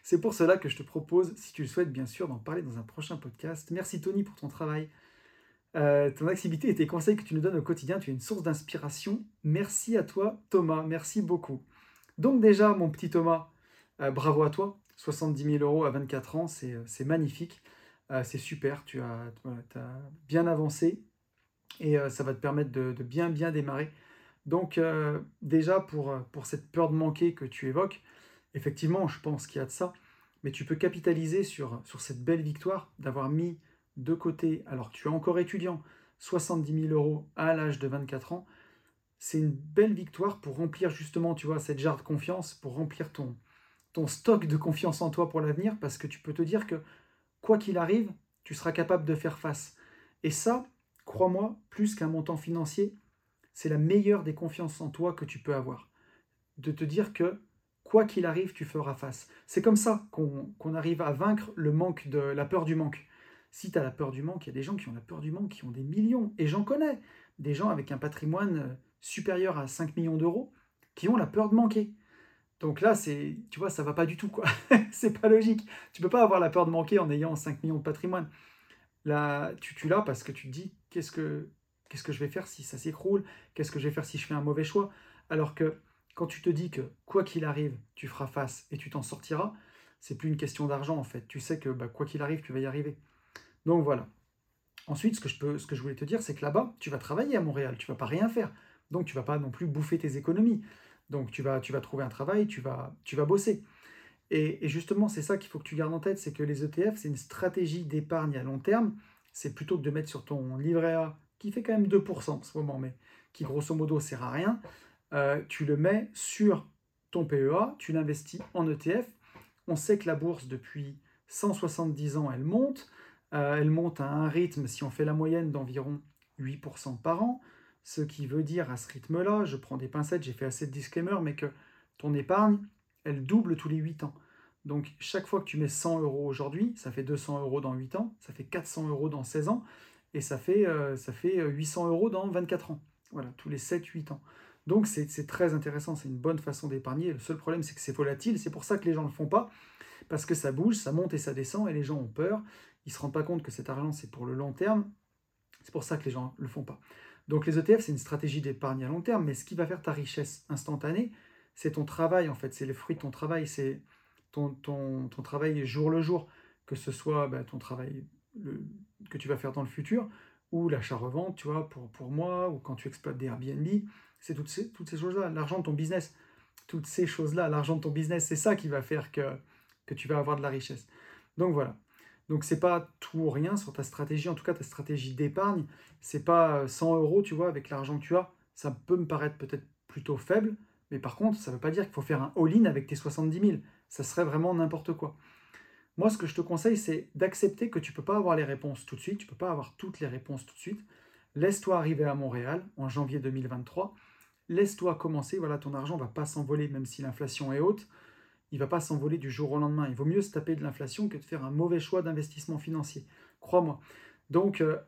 C'est pour cela que je te propose, si tu le souhaites bien sûr, d'en parler dans un prochain podcast. Merci Tony pour ton travail. Euh, ton activité et tes conseils que tu nous donnes au quotidien, tu es une source d'inspiration. Merci à toi Thomas, merci beaucoup. Donc déjà, mon petit Thomas, euh, bravo à toi. 70 000 euros à 24 ans, c'est magnifique. C'est super, tu as, bien avancé et ça va te permettre de, bien bien démarrer. Donc déjà, pour, pour cette peur de manquer que tu évoques, effectivement, je pense qu'il y a de ça. Mais tu peux capitaliser sur, sur cette belle victoire d'avoir mis de côté, alors tu es encore étudiant, 70 000 euros à l'âge de 24 ans c'est une belle victoire pour remplir justement, tu vois, cette jarre de confiance, pour remplir ton, ton stock de confiance en toi pour l'avenir, parce que tu peux te dire que quoi qu'il arrive, tu seras capable de faire face. Et ça, crois-moi, plus qu'un montant financier, c'est la meilleure des confiances en toi que tu peux avoir. De te dire que quoi qu'il arrive, tu feras face. C'est comme ça qu'on arrive à vaincre le manque de la peur du manque. Si tu as la peur du manque, il y a des gens qui ont la peur du manque, qui ont des millions, et j'en connais, des gens avec un patrimoine euh, supérieurs à 5 millions d'euros qui ont la peur de manquer. Donc là, c'est, tu vois, ça va pas du tout, quoi. *laughs* c'est pas logique. Tu peux pas avoir la peur de manquer en ayant 5 millions de patrimoine. Là, tu, tu l'as parce que tu te dis, qu'est-ce que, qu'est-ce que je vais faire si ça s'écroule? Qu'est-ce que je vais faire si je fais un mauvais choix? Alors que quand tu te dis que quoi qu'il arrive, tu feras face et tu t'en sortiras, c'est plus une question d'argent en fait. Tu sais que bah, quoi qu'il arrive, tu vas y arriver. Donc voilà. Ensuite, ce que je, voulais te dire, c'est que là-bas, tu vas travailler à Montréal, tu vas pas rien faire. Donc tu vas pas non plus bouffer tes économies. Donc tu vas, trouver un travail, tu vas bosser. Et, justement, c'est ça qu'il faut que tu gardes en tête, c'est que les ETF, c'est une stratégie d'épargne à long terme. C'est plutôt que de mettre sur ton livret A, qui fait quand même 2% en ce moment, mais qui grosso modo sert à rien, euh, tu le mets sur ton PEA, tu l'investis en ETF. On sait que la bourse, depuis 170 ans, elle monte. Euh, elle monte à un rythme, si on fait la moyenne, d'environ 8% par an. Ce qui veut dire à ce rythme-là, je prends des pincettes, j'ai fait assez de disclaimer, mais que ton épargne, elle double tous les 8 ans. Donc chaque fois que tu mets 100 euros aujourd'hui, ça fait 200 euros dans 8 ans, ça fait 400 euros dans 16 ans, et ça fait, euh, ça fait 800 euros dans 24 ans. Voilà, tous les 7-8 ans. Donc c'est très intéressant, c'est une bonne façon d'épargner. Le seul problème, c'est que c'est volatile, c'est pour ça que les gens ne le font pas, parce que ça bouge, ça monte et ça descend, et les gens ont peur. Ils ne se rendent pas compte que cet argent, c'est pour le long terme. C'est pour ça que les gens ne le font pas. Donc les ETF, c'est une stratégie d'épargne à long terme, mais ce qui va faire ta richesse instantanée, c'est ton travail en fait, c'est les fruits de ton travail, c'est ton, ton, ton, travail jour le jour, que ce soit bah, ton travail que tu vas faire dans le futur, ou l'achat-revente, tu vois, pour, pour moi, ou quand tu exploites des Airbnb, c'est toutes ces, toutes ces choses-là, l'argent de ton business, toutes ces choses-là, l'argent de ton business, c'est ça qui va faire que, que tu vas avoir de la richesse. Donc voilà. Donc c'est pas tout ou rien sur ta stratégie, en tout cas ta stratégie d'épargne, c'est pas 100 euros, tu vois, avec l'argent que tu as, ça peut me paraître peut-être plutôt faible, mais par contre, ça ne veut pas dire qu'il faut faire un all-in avec tes 70 000, ça serait vraiment n'importe quoi. Moi, ce que je te conseille, c'est d'accepter que tu ne peux pas avoir les réponses tout de suite, tu ne peux pas avoir toutes les réponses tout de suite. Laisse-toi arriver à Montréal en janvier 2023, laisse-toi commencer, voilà, ton argent ne va pas s'envoler même si l'inflation est haute, il va pas s'envoler du jour au lendemain. Il vaut mieux se taper de l'inflation que de faire un mauvais choix d'investissement financier. Crois-moi. Donc, euh,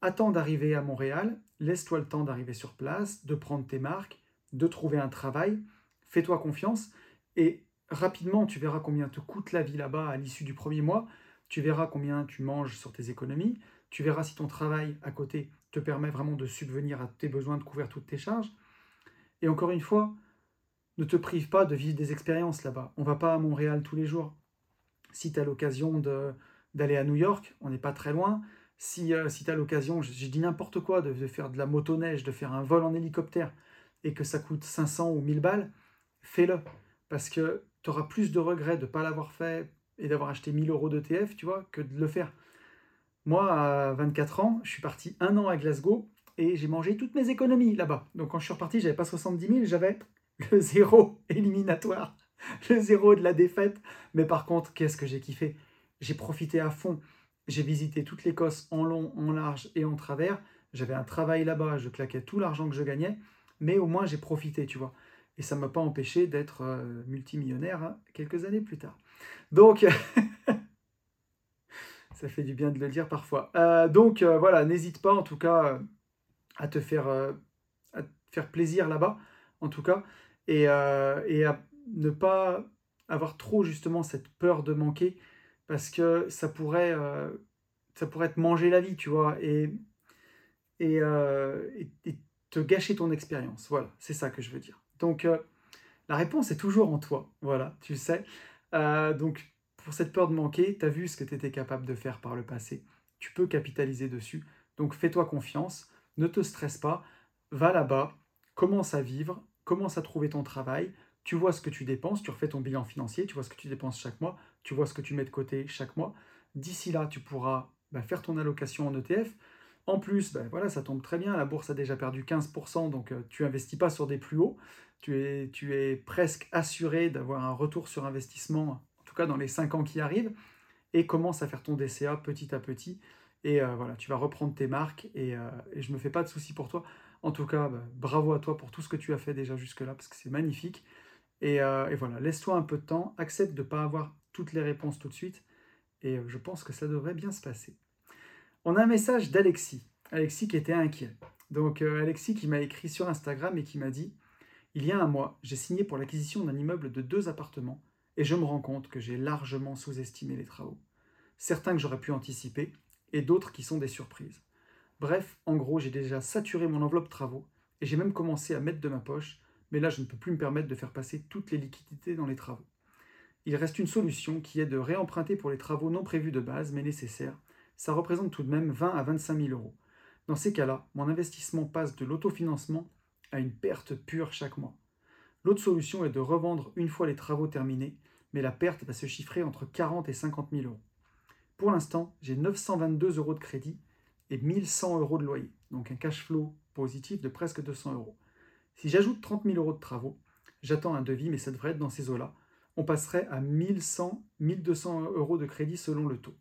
attends d'arriver à Montréal, laisse-toi le temps d'arriver sur place, de prendre tes marques, de trouver un travail, fais-toi confiance et rapidement, tu verras combien te coûte la vie là-bas à l'issue du premier mois, tu verras combien tu manges sur tes économies, tu verras si ton travail à côté te permet vraiment de subvenir à tes besoins, de couvrir toutes tes charges. Et encore une fois, ne te prive pas de vivre des expériences là-bas. On va pas à Montréal tous les jours. Si tu as l'occasion d'aller à New York, on n'est pas très loin. Si, euh, si tu as l'occasion, j'ai dit n'importe quoi, de, faire de la motoneige, de faire un vol en hélicoptère, et que ça coûte 500 ou 1000 balles, fais-le. Parce que tu auras plus de regrets de ne pas l'avoir fait, et d'avoir acheté 1000 euros d'ETF, tu vois, que de le faire. Moi, à 24 ans, je suis parti un an à Glasgow et j'ai mangé toutes mes économies là-bas. Donc quand je suis reparti, j'avais pas 70 000, j'avais le zéro éliminatoire, *laughs* le zéro de la défaite. Mais par contre, qu'est-ce que j'ai kiffé? J'ai profité à fond. J'ai visité toute l'Écosse en long, en large et en travers. J'avais un travail là-bas, je claquais tout l'argent que je gagnais, mais au moins j'ai profité, tu vois. Et ça ne m'a pas empêché d'être euh, multimillionnaire hein, quelques années plus tard. Donc, *laughs* ça fait du bien de le dire parfois. Euh, donc euh, voilà, n'hésite pas en tout cas à te faire, à faire plaisir là-bas, en tout cas, et, et à ne pas avoir trop justement cette peur de manquer, parce que ça pourrait, ça pourrait te manger la vie, tu vois. Et euh, et, te gâcher ton expérience. Voilà, c'est ça que je veux dire. Donc, euh, la réponse est toujours en toi. Voilà, tu sais. Euh, donc, pour cette peur de manquer, tu as vu ce que tu étais capable de faire par le passé. Tu peux capitaliser dessus. Donc, fais-toi confiance. Ne te stresse pas. Va là-bas. Commence à vivre. Commence à trouver ton travail. Tu vois ce que tu dépenses. Tu refais ton bilan financier. Tu vois ce que tu dépenses chaque mois. Tu vois ce que tu mets de côté chaque mois. D'ici là, tu pourras bah, faire ton allocation en ETF en plus, ben voilà, ça tombe très bien, la bourse a déjà perdu 15%, donc euh, tu investis pas sur des plus hauts, tu es, presque assuré d'avoir un retour sur investissement, en tout cas dans les 5 ans qui arrivent, et commence à faire ton DCA petit à petit, et euh, voilà, tu vas reprendre tes marques, et, euh, je me fais pas de soucis pour toi. En tout cas, ben, bravo à toi pour tout ce que tu as fait déjà jusque-là, parce que c'est magnifique. Et voilà, laisse-toi un peu de temps, accepte de ne pas avoir toutes les réponses tout de suite, et je pense que ça devrait bien se passer. On a un message d'Alexis. Alexis qui était inquiet. Donc euh, Alexis qui m'a écrit sur Instagram et qui m'a dit Il y a un mois, j'ai signé pour l'acquisition d'un immeuble de deux appartements et je me rends compte que j'ai largement sous-estimé les travaux. Certains que j'aurais pu anticiper et d'autres qui sont des surprises. Bref, en gros, j'ai déjà saturé mon enveloppe travaux et j'ai même commencé à mettre de ma poche, mais là je ne peux plus me permettre de faire passer toutes les liquidités dans les travaux. Il reste une solution qui est de réemprunter pour les travaux non prévus de base mais nécessaires ça représente tout de même 20 à 25 000 euros. Dans ces cas-là, mon investissement passe de l'autofinancement à une perte pure chaque mois. L'autre solution est de revendre une fois les travaux terminés, mais la perte va se chiffrer entre 40 et 50 000 euros. Pour l'instant, j'ai 922 euros de crédit et 1100 euros de loyer, donc un cash flow positif de presque 200 euros. Si j'ajoute 30 000 euros de travaux, j'attends un devis, mais ça devrait être dans ces eaux-là. On passerait à 1100, 1200 euros de crédit selon le taux.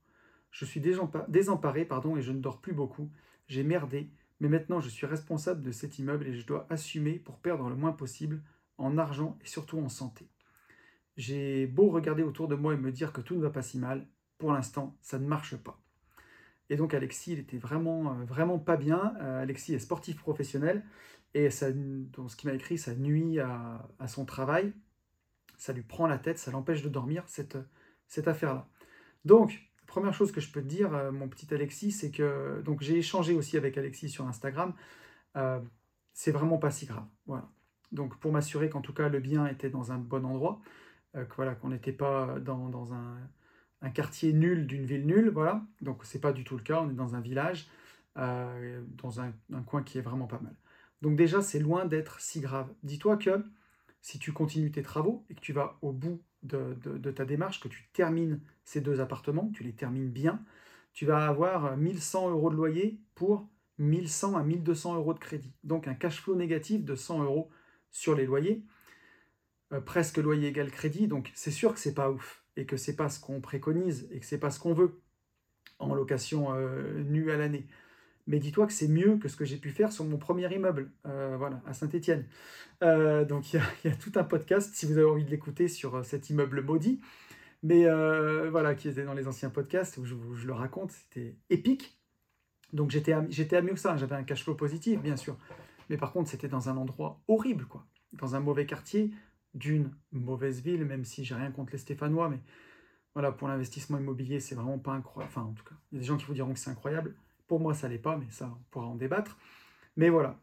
Je suis désemparé pardon, et je ne dors plus beaucoup. J'ai merdé, mais maintenant je suis responsable de cet immeuble et je dois assumer pour perdre le moins possible en argent et surtout en santé. J'ai beau regarder autour de moi et me dire que tout ne va pas si mal, pour l'instant, ça ne marche pas. Et donc Alexis, il était vraiment, euh, vraiment pas bien. Euh, Alexis est sportif professionnel et ça, ce qu'il m'a écrit, ça nuit à, son travail, ça lui prend la tête, ça l'empêche de dormir, cette affaire-là. Donc, première chose que je peux te dire, euh, mon petit Alexis, c'est que donc j'ai échangé aussi avec Alexis sur Instagram. Euh, c'est vraiment pas si grave. Voilà. Donc pour m'assurer qu'en tout cas le bien était dans un bon endroit, euh, qu'on n'était pas dans, un, quartier nul d'une ville nulle, voilà. Donc c'est pas du tout le cas. On est dans un village, dans un, un, coin qui est vraiment pas mal. Donc déjà c'est loin d'être si grave. Dis-toi que si tu continues tes travaux et que tu vas au bout de, ta démarche, que tu termines ces deux appartements, tu les termines bien, tu vas avoir 1100 euros de loyer pour 1100 à 1200 euros de crédit. Donc un cash flow négatif de 100 euros sur les loyers, euh, presque loyer égal crédit. Donc c'est sûr que c'est pas ouf et que c'est pas ce qu'on préconise et que c'est pas ce qu'on veut en location euh, nue à l'année. Mais dis-toi que c'est mieux que ce que j'ai pu faire sur mon premier immeuble, euh, voilà, à Saint-Étienne. Euh, donc il y, a *laughs* tout un podcast, si vous avez envie de l'écouter, sur euh, cet immeuble maudit. Mais voilà, qui était dans les anciens podcasts où je, le raconte, c'était épique. Donc j'étais à, j'étais à mieux que ça, j'avais un cash flow positif, bien sûr. Mais par contre, c'était dans un endroit horrible, quoi. Dans un mauvais quartier, d'une mauvaise ville, même si j'ai rien contre les Stéphanois, mais voilà, pour l'investissement immobilier, c'est vraiment pas incroyable. Enfin, en tout cas, il y a des gens qui vous diront que c'est incroyable. Pour moi, ça l'est pas, mais ça, on pourra en débattre. Mais voilà.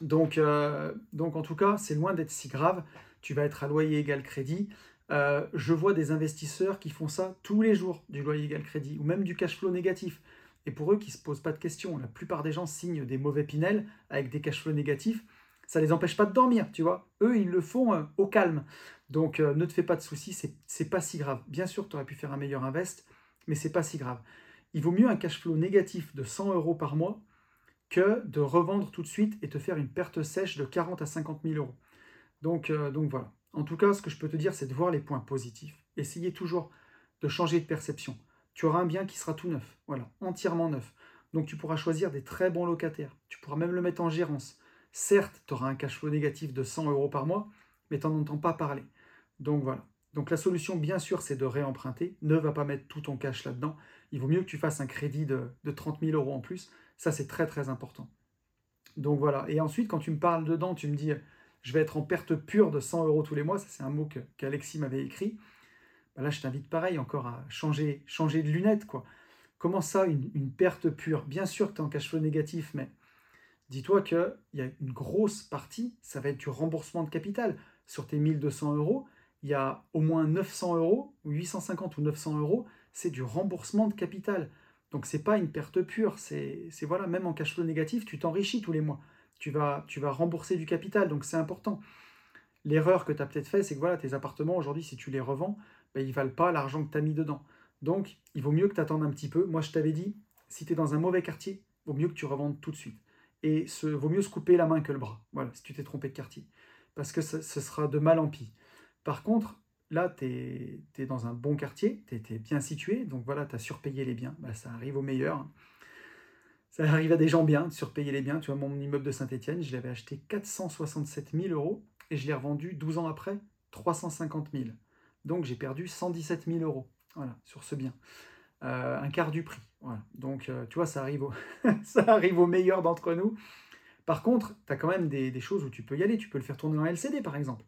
Donc, euh, donc en tout cas, c'est loin d'être si grave. Tu vas être à loyer égal crédit. Euh, je vois des investisseurs qui font ça tous les jours, du loyer égal crédit, ou même du cash flow négatif. Et pour eux qui ne se posent pas de questions, la plupart des gens signent des mauvais pinels avec des cash flows négatifs. Ça ne les empêche pas de dormir, tu vois. Eux, ils le font euh, au calme. Donc ne te fais pas de soucis, c'est pas si grave. Bien sûr, tu aurais pu faire un meilleur invest, mais c'est pas si grave. Il vaut mieux un cash flow négatif de 100 euros par mois que de revendre tout de suite et te faire une perte sèche de 40 à 50 000 euros. Donc, donc voilà. En tout cas, ce que je peux te dire, c'est de voir les points positifs. Essayez toujours de changer de perception. Tu auras un bien qui sera tout neuf, voilà, entièrement neuf. Donc tu pourras choisir des très bons locataires. Tu pourras même le mettre en gérance. Certes, tu auras un cash flow négatif de 100 euros par mois, mais tu n'en entends pas parler. Donc voilà. Donc la solution, bien sûr, c'est de réemprunter. Ne va pas mettre tout ton cash là-dedans. Il vaut mieux que tu fasses un crédit de, de 30 000 euros en plus. Ça, c'est très très important. Donc voilà. Et ensuite, quand tu me parles dedans, tu me dis je vais être en perte pure de 100 euros tous les mois. Ça, c'est un mot qu'Alexis m'avait écrit. Bah là, je t'invite pareil encore à changer, de lunettes. quoi. Comment ça, une, perte pure? Bien sûr que tu es en cash flow négatif, mais dis-toi qu'il y a une grosse partie, ça va être du remboursement de capital. Sur tes 1200 euros, il y a au moins 900 euros, ou 850 ou 900 euros, c'est du remboursement de capital. Donc c'est pas une perte pure, c'est voilà, même en cash négatif, tu t'enrichis tous les mois tu vas, tu vas rembourser du capital, donc c'est important. L'erreur que tu as peut-être fait, c'est que voilà, tes appartements, aujourd'hui, si tu les revends, ben, ils valent pas l'argent que tu as mis dedans. Donc, il vaut mieux que tu attendes un petit peu. Moi, je t'avais dit, si tu es dans un mauvais quartier, vaut mieux que tu revendes tout de suite. Et ce vaut mieux se couper la main que le bras, voilà, si tu t'es trompé de quartier. Parce que ce, sera de mal en pis. Par contre, là, tu es, dans un bon quartier, tu es, bien situé, donc voilà, tu as surpayé les biens, ben, ça arrive au meilleur. Ça arrive à des gens bien de surpayer les biens. Tu vois, mon immeuble de Saint-Etienne, je l'avais acheté 467 000 euros et je l'ai revendu 12 ans après 350 000. Donc j'ai perdu 117 000 euros sur ce bien. Euh, un quart du prix. Donc euh, tu vois, ça arrive, au *laughs* ça arrive au meilleur d'entre nous. Par contre, tu as quand même des, choses où tu peux y aller. Tu peux le faire tourner en LCD, par exemple.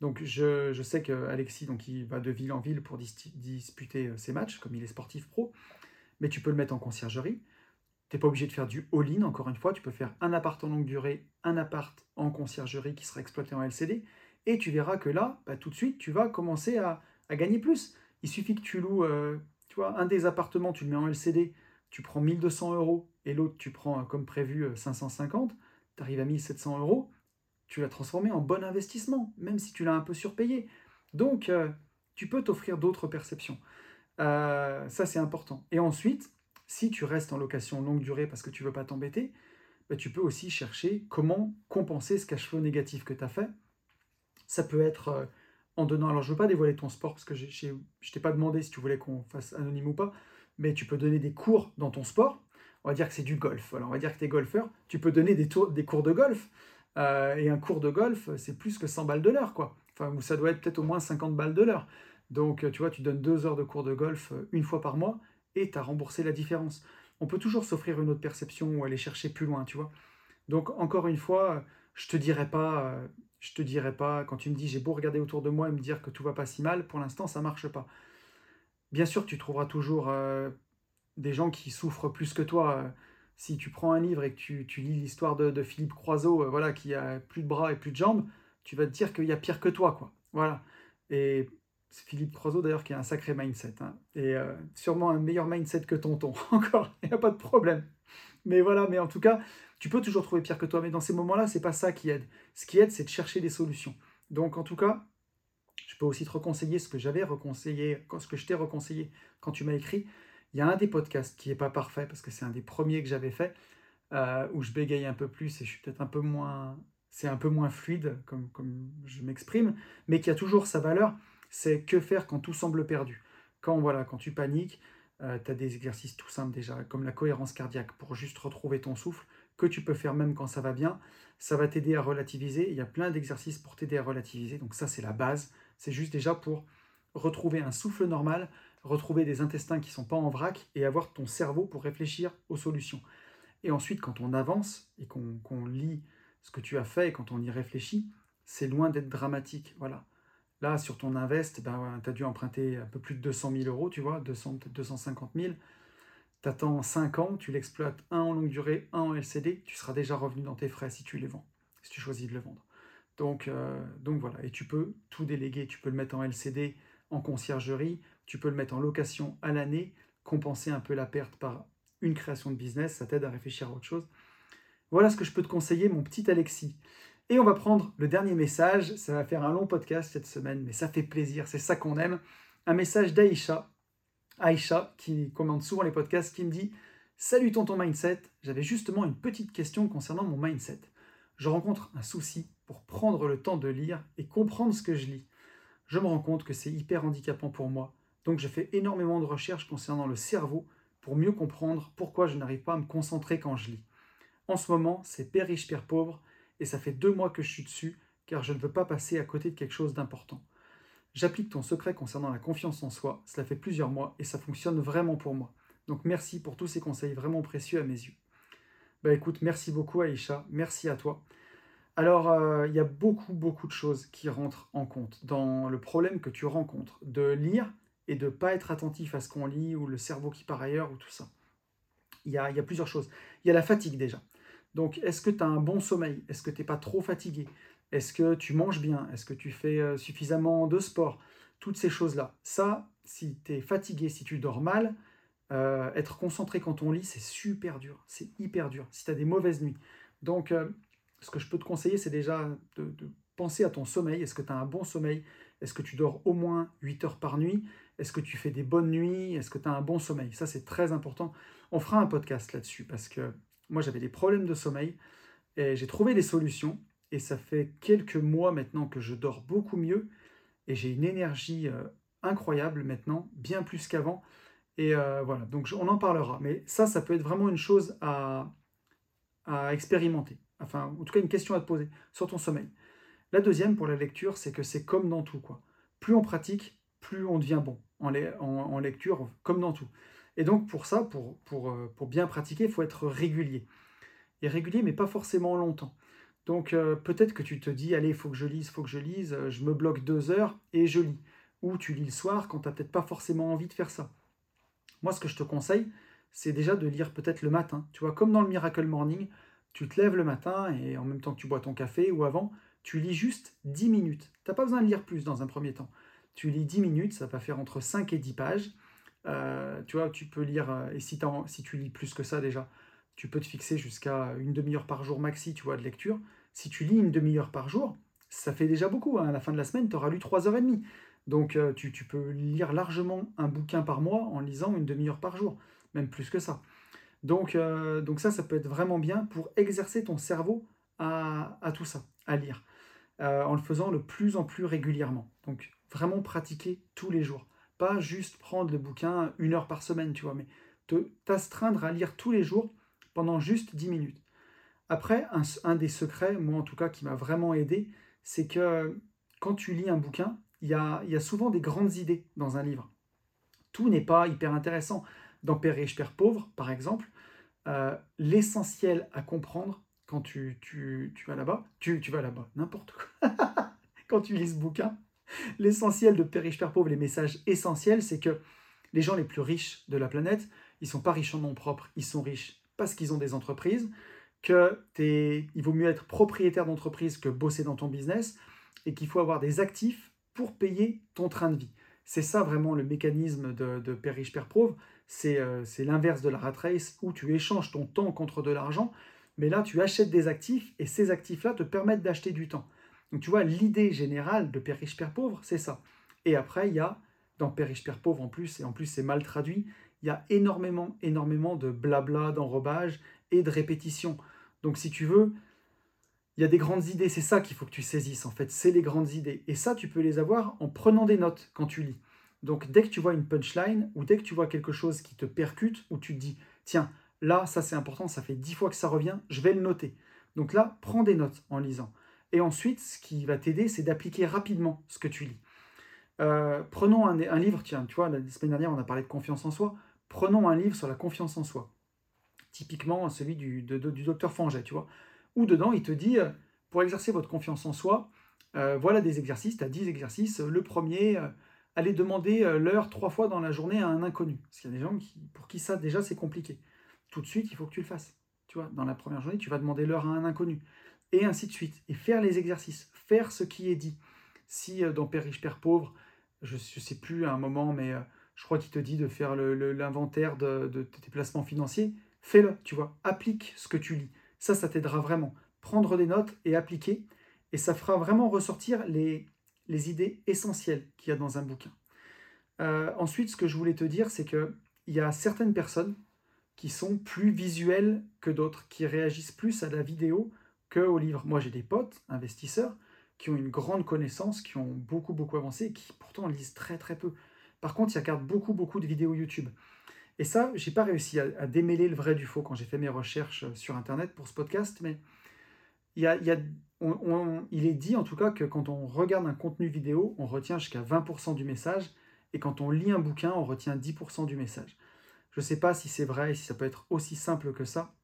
Donc je, je sais qu'Alexis, donc, il va de ville en ville pour disputer euh, ses matchs, comme il est sportif pro. Mais tu peux le mettre en conciergerie. Tu n'es pas obligé de faire du all-in, encore une fois, tu peux faire un appart en longue durée, un appart en conciergerie qui sera exploité en LCD, et tu verras que là, bah, tout de suite, tu vas commencer à, gagner plus. Il suffit que tu loues, euh, tu vois, un des appartements, tu le mets en LCD, tu prends 1200 euros, et l'autre, tu prends, euh, comme prévu, 550, tu arrives à 1700 euros, tu l'as transformé en bon investissement, même si tu l'as un peu surpayé. Donc, euh, tu peux t'offrir d'autres perceptions. ça, c'est important. Et ensuite, si tu restes en location longue durée parce que tu veux pas t'embêter, bah, tu peux aussi chercher comment compenser ce cash flow négatif que tu as fait. Ça peut être euh, en donnant, alors je ne veux pas dévoiler ton sport parce que je ne t'ai pas demandé si tu voulais qu'on fasse anonyme ou pas, mais tu peux donner des cours dans ton sport. On va dire que c'est du golf. On va dire que tu es golfeur, tu peux donner des, des cours de golf. Euh, et un cours de golf, c'est plus que 100 balles de l'heure, quoi. Enfin, ça doit être peut-être au moins 50 balles de l'heure. Donc, tu vois, tu donnes deux heures de cours de golf euh, une fois par mois et tu as remboursé la différence. On peut toujours s'offrir une autre perception ou aller chercher plus loin, tu vois. Donc encore une fois, je te dirais pas, euh, je te dirais pas quand tu me dis j'ai beau regarder autour de moi et me dire que tout va pas si mal, pour l'instant ça marche pas. Bien sûr, tu trouveras toujours euh, des gens qui souffrent plus que toi. Si tu prends un livre et que tu, lis l'histoire de, Philippe Croiseau, euh, voilà, qui a plus de bras et plus de jambes, tu vas te dire qu'il y a pire que toi, quoi. Voilà. Et Philippe Croiseau d'ailleurs qui a un sacré mindset. Hein. Et euh, sûrement un meilleur mindset que tonton. *laughs* Encore, il n'y a pas de problème. Mais voilà, mais en tout cas, tu peux toujours trouver pire que toi. Mais dans ces moments-là, c'est pas ça qui aide. Ce qui aide, c'est de chercher des solutions. Donc en tout cas, je peux aussi te reconseiller ce que j'avais reconseillé, ce que je t'ai reconseillé quand tu m'as écrit. Il y a un des podcasts qui n'est pas parfait parce que c'est un des premiers que j'avais fait euh, où je bégaye un peu plus et je suis peut-être un peu moins, c'est un peu moins fluide comme, je m'exprime, mais qui a toujours sa valeur c'est que faire quand tout semble perdu. Quand, voilà, quand tu paniques, euh, tu as des exercices tout simples déjà, comme la cohérence cardiaque, pour juste retrouver ton souffle, que tu peux faire même quand ça va bien. Ça va t'aider à relativiser. Il y a plein d'exercices pour t'aider à relativiser. Donc ça, c'est la base. C'est juste déjà pour retrouver un souffle normal, retrouver des intestins qui ne sont pas en vrac et avoir ton cerveau pour réfléchir aux solutions. Et ensuite, quand on avance et qu'on lit ce que tu as fait et quand on y réfléchit, c'est loin d'être dramatique. Voilà. Là, sur ton invest, ben, tu as dû emprunter un peu plus de 200 000 euros, tu vois, 200, 250 000. Tu attends 5 ans, tu l'exploites un en longue durée, un en LCD, tu seras déjà revenu dans tes frais si tu les vends, si tu choisis de le vendre. Donc, euh, donc voilà, et tu peux tout déléguer, tu peux le mettre en LCD, en conciergerie, tu peux le mettre en location à l'année, compenser un peu la perte par une création de business, ça t'aide à réfléchir à autre chose. Voilà ce que je peux te conseiller, mon petit Alexis. Et on va prendre le dernier message. Ça va faire un long podcast cette semaine, mais ça fait plaisir. C'est ça qu'on aime. Un message d'Aïcha. Aïcha, qui commente souvent les podcasts, qui me dit Salut tonton mindset. J'avais justement une petite question concernant mon mindset. Je rencontre un souci pour prendre le temps de lire et comprendre ce que je lis. Je me rends compte que c'est hyper handicapant pour moi. Donc je fais énormément de recherches concernant le cerveau pour mieux comprendre pourquoi je n'arrive pas à me concentrer quand je lis. En ce moment, c'est père riche, père pauvre, et ça fait deux mois que je suis dessus, car je ne veux pas passer à côté de quelque chose d'important. J'applique ton secret concernant la confiance en soi, cela fait plusieurs mois, et ça fonctionne vraiment pour moi. Donc merci pour tous ces conseils vraiment précieux à mes yeux. Bah écoute, merci beaucoup Aïcha, merci à toi. Alors, euh, il y a beaucoup, beaucoup de choses qui rentrent en compte dans le problème que tu rencontres de lire et de ne pas être attentif à ce qu'on lit ou le cerveau qui part ailleurs ou tout ça. Il y a, plusieurs choses. Il y a la fatigue déjà. Donc, est-ce que tu as un bon sommeil? Est-ce que tu n'es pas trop fatigué? Est-ce que tu manges bien? Est-ce que tu fais euh, suffisamment de sport? Toutes ces choses-là. Ça, si tu es fatigué, si tu dors mal, euh, être concentré quand on lit, c'est super dur. C'est hyper dur. Si tu as des mauvaises nuits. Donc, euh, ce que je peux te conseiller, c'est déjà de, penser à ton sommeil. Est-ce que tu as un bon sommeil? Est-ce que tu dors au moins 8 heures par nuit? Est-ce que tu fais des bonnes nuits? Est-ce que tu as un bon sommeil? Ça, c'est très important. On fera un podcast là-dessus parce que moi, j'avais des problèmes de sommeil et j'ai trouvé des solutions. Et ça fait quelques mois maintenant que je dors beaucoup mieux et j'ai une énergie euh, incroyable maintenant, bien plus qu'avant. Et euh, voilà, donc on en parlera. Mais ça, ça peut être vraiment une chose à, expérimenter. Enfin, en tout cas, une question à te poser sur ton sommeil. La deuxième pour la lecture, c'est que c'est comme dans tout. quoi. Plus on pratique, plus on devient bon en, lecture, comme dans tout. Et donc pour ça, pour, pour, euh, pour bien pratiquer, il faut être régulier. Et régulier, mais pas forcément longtemps. Donc euh, peut-être que tu te dis, allez, il faut que je lise, il faut que je lise, euh, je me bloque deux heures et je lis. Ou tu lis le soir quand tu n'as peut-être pas forcément envie de faire ça. Moi, ce que je te conseille, c'est déjà de lire peut-être le matin. Tu vois, comme dans le Miracle Morning, tu te lèves le matin et en même temps que tu bois ton café ou avant, tu lis juste 10 minutes. Tu n'as pas besoin de lire plus dans un premier temps. Tu lis 10 minutes, ça va faire entre 5 et 10 pages. Euh, tu vois, tu peux lire, euh, et si, tu lis plus que ça déjà, tu peux te fixer jusqu'à une demi-heure par jour maxi, tu vois, de lecture. Si tu lis une demi-heure par jour, ça fait déjà beaucoup. Hein. À la fin de la semaine, tu auras lu 3 heures et demie. Donc euh, tu, peux lire largement un bouquin par mois en lisant une demi-heure par jour, même plus que ça. Donc, ça, ça peut être vraiment bien pour exercer ton cerveau à, à tout ça, à lire, en le faisant le plus en plus régulièrement. Donc vraiment pratiquer tous les jours. Pas juste prendre le bouquin une heure par semaine, tu vois, mais t'astreindre à lire tous les jours pendant juste 10 minutes. Après, un, des secrets, moi en tout cas, qui m'a vraiment aidé, c'est que quand tu lis un bouquin, il y a, y a, souvent des grandes idées dans un livre. Tout n'est pas hyper intéressant. Dans Père riche, Père pauvre, par exemple, euh, l'essentiel à comprendre quand tu, tu, tu vas là-bas, tu, tu vas là-bas, n'importe quoi. *laughs* quand tu lis ce bouquin, L'essentiel de Père riche, Père pauvre, les messages essentiels, c'est que les gens les plus riches de la planète, ils sont pas riches en nom propre, ils sont riches parce qu'ils ont des entreprises, que il vaut mieux être propriétaire d'entreprise que bosser dans ton business, et qu'il faut avoir des actifs pour payer ton train de vie. C'est ça vraiment le mécanisme de, de Père riche, Père pauvre. Euh, c'est l'inverse de la rat race où tu échanges ton temps contre de l'argent, mais là tu achètes des actifs et ces actifs-là te permettent d'acheter du temps. Donc tu vois, l'idée générale de Père riche, Père pauvre, c'est ça. Et après, il y a, dans Père riche, Père pauvre en plus, et en plus c'est mal traduit, il y a énormément, énormément de blabla, d'enrobage et de répétition. Donc si tu veux, il y a des grandes idées, c'est ça qu'il faut que tu saisisses en fait, c'est les grandes idées. Et ça, tu peux les avoir en prenant des notes quand tu lis. Donc dès que tu vois une punchline ou dès que tu vois quelque chose qui te percute, ou tu te dis, tiens, là, ça c'est important, ça fait dix fois que ça revient, je vais le noter. Donc là, prends des notes en lisant. Et ensuite, ce qui va t'aider, c'est d'appliquer rapidement ce que tu lis. Euh, prenons un, livre, tiens, tu vois, la semaine dernière, on a parlé de confiance en soi. Prenons un livre sur la confiance en soi. Typiquement, celui du, docteur Fanget, tu vois. Où dedans, il te dit, euh, pour exercer votre confiance en soi, euh, voilà des exercices, tu as 10 exercices. Le premier, allez demander l'heure trois fois dans la journée à un inconnu. Parce qu'il y a des gens pour qui ça, déjà, c'est compliqué. Tout de suite, il faut que tu le fasses. Tu vois, dans la première journée, tu vas demander l'heure à un inconnu et ainsi de suite. Et faire les exercices, faire ce qui est dit. Si euh, dans Père riche, Père pauvre, je ne sais plus à un moment, mais euh, je crois qu'il te dit de faire l'inventaire de, tes placements financiers, fais-le, tu vois, applique ce que tu lis. Ça, ça t'aidera vraiment. Prendre des notes et appliquer. et ça fera vraiment ressortir les, les idées essentielles qu'il y a dans un bouquin. Euh, ensuite, ce que je voulais te dire, c'est qu'il y a certaines personnes qui sont plus visuelles que d'autres, qui réagissent plus à la vidéo qu'au livre. Moi, j'ai des potes, investisseurs, qui ont une grande connaissance, qui ont beaucoup, beaucoup avancé, qui pourtant lisent très, très peu. Par contre, ils regardent beaucoup, beaucoup de vidéos YouTube. Et ça, j'ai pas réussi à, démêler le vrai du faux quand j'ai fait mes recherches sur Internet pour ce podcast, mais il, il est dit en tout cas que quand on regarde un contenu vidéo, on retient jusqu'à 20% du message, et quand on lit un bouquin, on retient 10% du message. Je ne sais pas si c'est vrai, si ça peut être aussi simple que ça,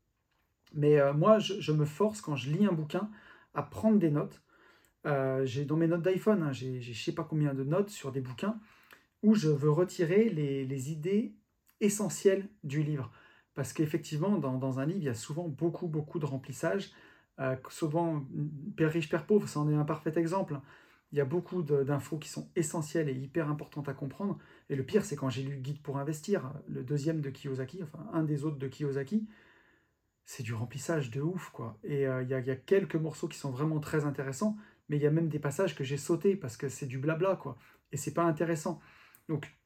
mais euh, moi, je, me force quand je lis un bouquin à prendre des notes. Euh, j'ai dans mes notes d'iPhone, hein, j'ai je sais pas combien de notes sur des bouquins où je veux retirer les, idées essentielles du livre. Parce qu'effectivement, dans, un livre, il y a souvent beaucoup, beaucoup de remplissage. Euh, souvent, Père riche, Père pauvre, c'en est un parfait exemple. Il y a beaucoup d'infos qui sont essentielles et hyper importantes à comprendre. Et le pire, c'est quand j'ai lu Guide pour investir, le deuxième de Kiyosaki, enfin un des autres de Kiyosaki, c'est du remplissage de ouf, quoi. Et euh, il y, a, quelques morceaux qui sont vraiment très intéressants, mais il y a même des passages que j'ai sautés parce que c'est du blabla, quoi. Et c'est pas intéressant. Donc,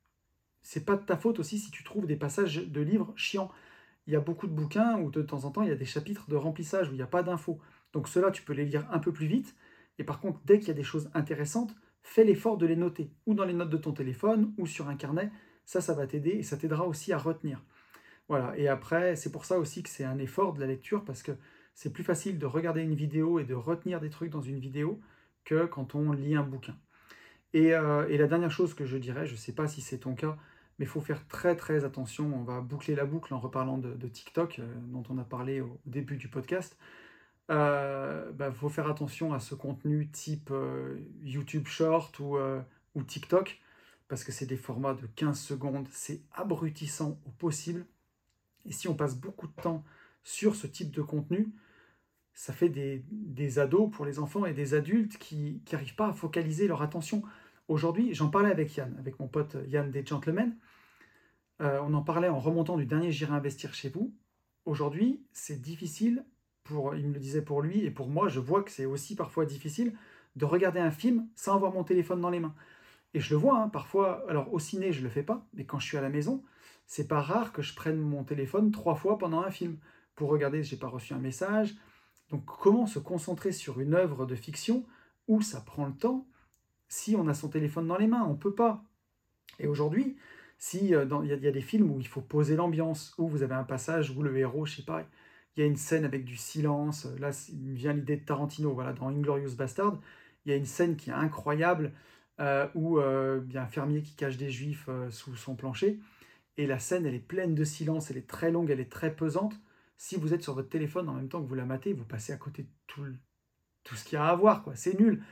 c'est pas de ta faute aussi si tu trouves des passages de livres chiants. Il y a beaucoup de bouquins où de temps en temps il y a des chapitres de remplissage où il n'y a pas d'infos. Donc ceux-là, tu peux les lire un peu plus vite. Et par contre, dès qu'il y a des choses intéressantes, fais l'effort de les noter, ou dans les notes de ton téléphone, ou sur un carnet. Ça, ça va t'aider et ça t'aidera aussi à retenir. Voilà, et après, c'est pour ça aussi que c'est un effort de la lecture, parce que c'est plus facile de regarder une vidéo et de retenir des trucs dans une vidéo que quand on lit un bouquin. Euh, et, la dernière chose que je dirais, je ne sais pas si c'est ton cas, mais il faut faire très très attention. On va boucler la boucle en reparlant de, TikTok, euh, dont on a parlé au début du podcast. Il euh, bah, faut faire attention à ce contenu type YouTube Short ou, ou TikTok, parce que c'est des formats de 15 secondes, c'est abrutissant au possible. Et si on passe beaucoup de temps sur ce type de contenu, ça fait des, des, ados pour les enfants et des adultes qui n'arrivent pas à focaliser leur attention. Aujourd'hui, j'en parlais avec Yann, avec mon pote Yann des Gentlemen. Euh, on en parlait en remontant du dernier J'irai investir chez vous. Aujourd'hui, c'est difficile, pour, il me le disait pour lui et pour moi, je vois que c'est aussi parfois difficile de regarder un film sans avoir mon téléphone dans les mains. Et je le vois, hein, parfois, alors au ciné, je ne le fais pas, mais quand je suis à la maison, c'est pas rare que je prenne mon téléphone trois fois pendant un film pour regarder si j'ai pas reçu un message, donc comment se concentrer sur une œuvre de fiction où ça prend le temps si on a son téléphone dans les mains? On peut pas. Et aujourd'hui, si euh, il y, a des films où il faut poser l'ambiance, où vous avez un passage où le héros, je sais pas, il y a une scène avec du silence. Là, vient l'idée de Tarantino. Voilà, dans Inglorious Bastard, il y a une scène qui est incroyable euh, où euh, il y a un fermier qui cache des juifs sous son plancher. Et la scène, elle est pleine de silence, elle est très longue, elle est très pesante. Si vous êtes sur votre téléphone en même temps que vous la matez, vous passez à côté de tout, tout ce qu'il y a à voir, quoi. C'est nul.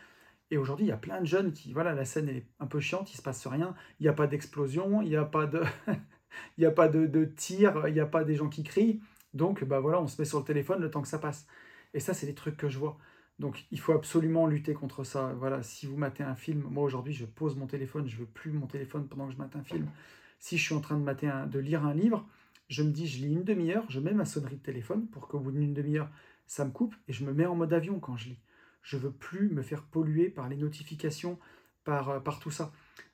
Et aujourd'hui, il y a plein de jeunes qui, voilà, la scène est un peu chiante, il se passe rien, il n'y a pas d'explosion, il n'y a pas de, *laughs* il y a pas de, de tir, il n'y a pas des gens qui crient. Donc, bah voilà, on se met sur le téléphone le temps que ça passe. Et ça, c'est des trucs que je vois. Donc, il faut absolument lutter contre ça. Voilà, si vous matez un film, moi aujourd'hui, je pose mon téléphone, je veux plus mon téléphone pendant que je mate un film. Si je suis en train de mater de lire un livre, je me dis, je lis une demi-heure, je mets ma sonnerie de téléphone pour qu'au bout d'une demi-heure, ça me coupe et je me mets en mode avion quand je lis. Je veux plus me faire polluer par les notifications, par, euh, par tout ça.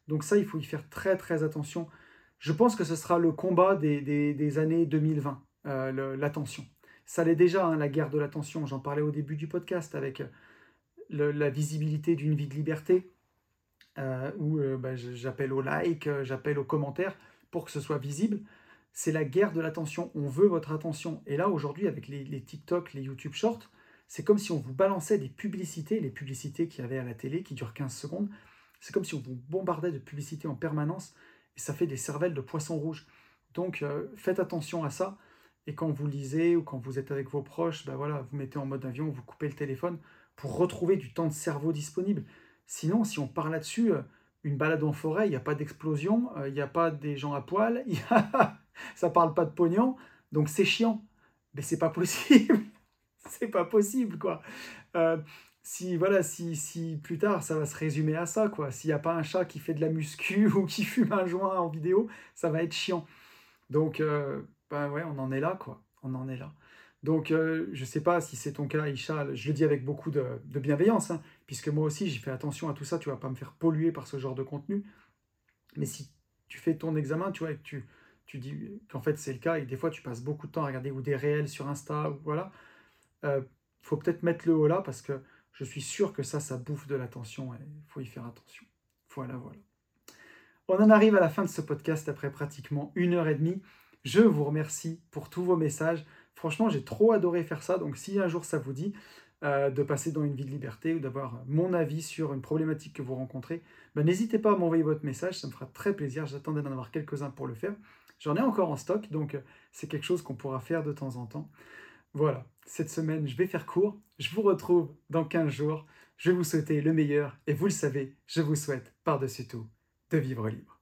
Donc ça, il faut y faire très très attention. Je pense que ce sera le combat des, années 2020, euh, l'attention. Ça l'est déjà, hein, la guerre de l'attention. J'en parlais au début du podcast avec euh, la visibilité d'une vie de liberté, où bah, j'appelle au like, j'appelle aux commentaires pour que ce soit visible c'est la guerre de l'attention. On veut votre attention. Et là, aujourd'hui, avec les, TikTok, les YouTube Shorts, c'est comme si on vous balançait des publicités, les publicités qu'il y avait à la télé qui durent 15 secondes. C'est comme si on vous bombardait de publicités en permanence et ça fait des cervelles de poissons rouges. Donc euh, faites attention à ça. Et quand vous lisez ou quand vous êtes avec vos proches, ben voilà, vous mettez en mode avion, vous coupez le téléphone pour retrouver du temps de cerveau disponible. Sinon, si on part là-dessus, euh, une balade en forêt, il n'y a pas d'explosion, euh, il n'y a pas des gens à poil, il y a *laughs* ça parle pas de pognon, donc c'est chiant. Mais c'est pas possible. *laughs* c'est pas possible, quoi. Euh, si, voilà, si, si plus tard, ça va se résumer à ça, quoi. S'il n'y a pas un chat qui fait de la muscu *laughs* ou qui fume un joint en vidéo, ça va être chiant. Donc, ben ouais, on en est là, quoi. On en est là. Donc, je ne sais pas si c'est ton cas, Isha, je le dis avec beaucoup de, bienveillance, hein, puisque moi aussi, j'ai fait attention à tout ça, tu vas pas me faire polluer par ce genre de contenu. Mais si tu fais ton examen, tu vois, et que tu, dis qu'en fait c'est le cas, et des fois tu passes beaucoup de temps à regarder ou des réels sur Insta, ou voilà, euh, faut peut-être mettre le haut là, parce que je suis sûr que ça, ça bouffe de l'attention, il faut y faire attention. Voilà, voilà. On en arrive à la fin de ce podcast après pratiquement une heure et demie. Je vous remercie pour tous vos messages. Franchement, j'ai trop adoré faire ça. Donc, si un jour ça vous dit, euh, de passer dans une vie de liberté ou d'avoir mon avis sur une problématique que vous rencontrez, ben, n'hésitez pas à m'envoyer votre message, ça me fera très plaisir. J'attendais d'en avoir quelques-uns pour le faire. J'en ai encore en stock, donc euh, c'est quelque chose qu'on pourra faire de temps en temps. Voilà, cette semaine, je vais faire court. Je vous retrouve dans 15 jours. Je vais vous souhaiter le meilleur et vous le savez, je vous souhaite par-dessus tout de vivre libre.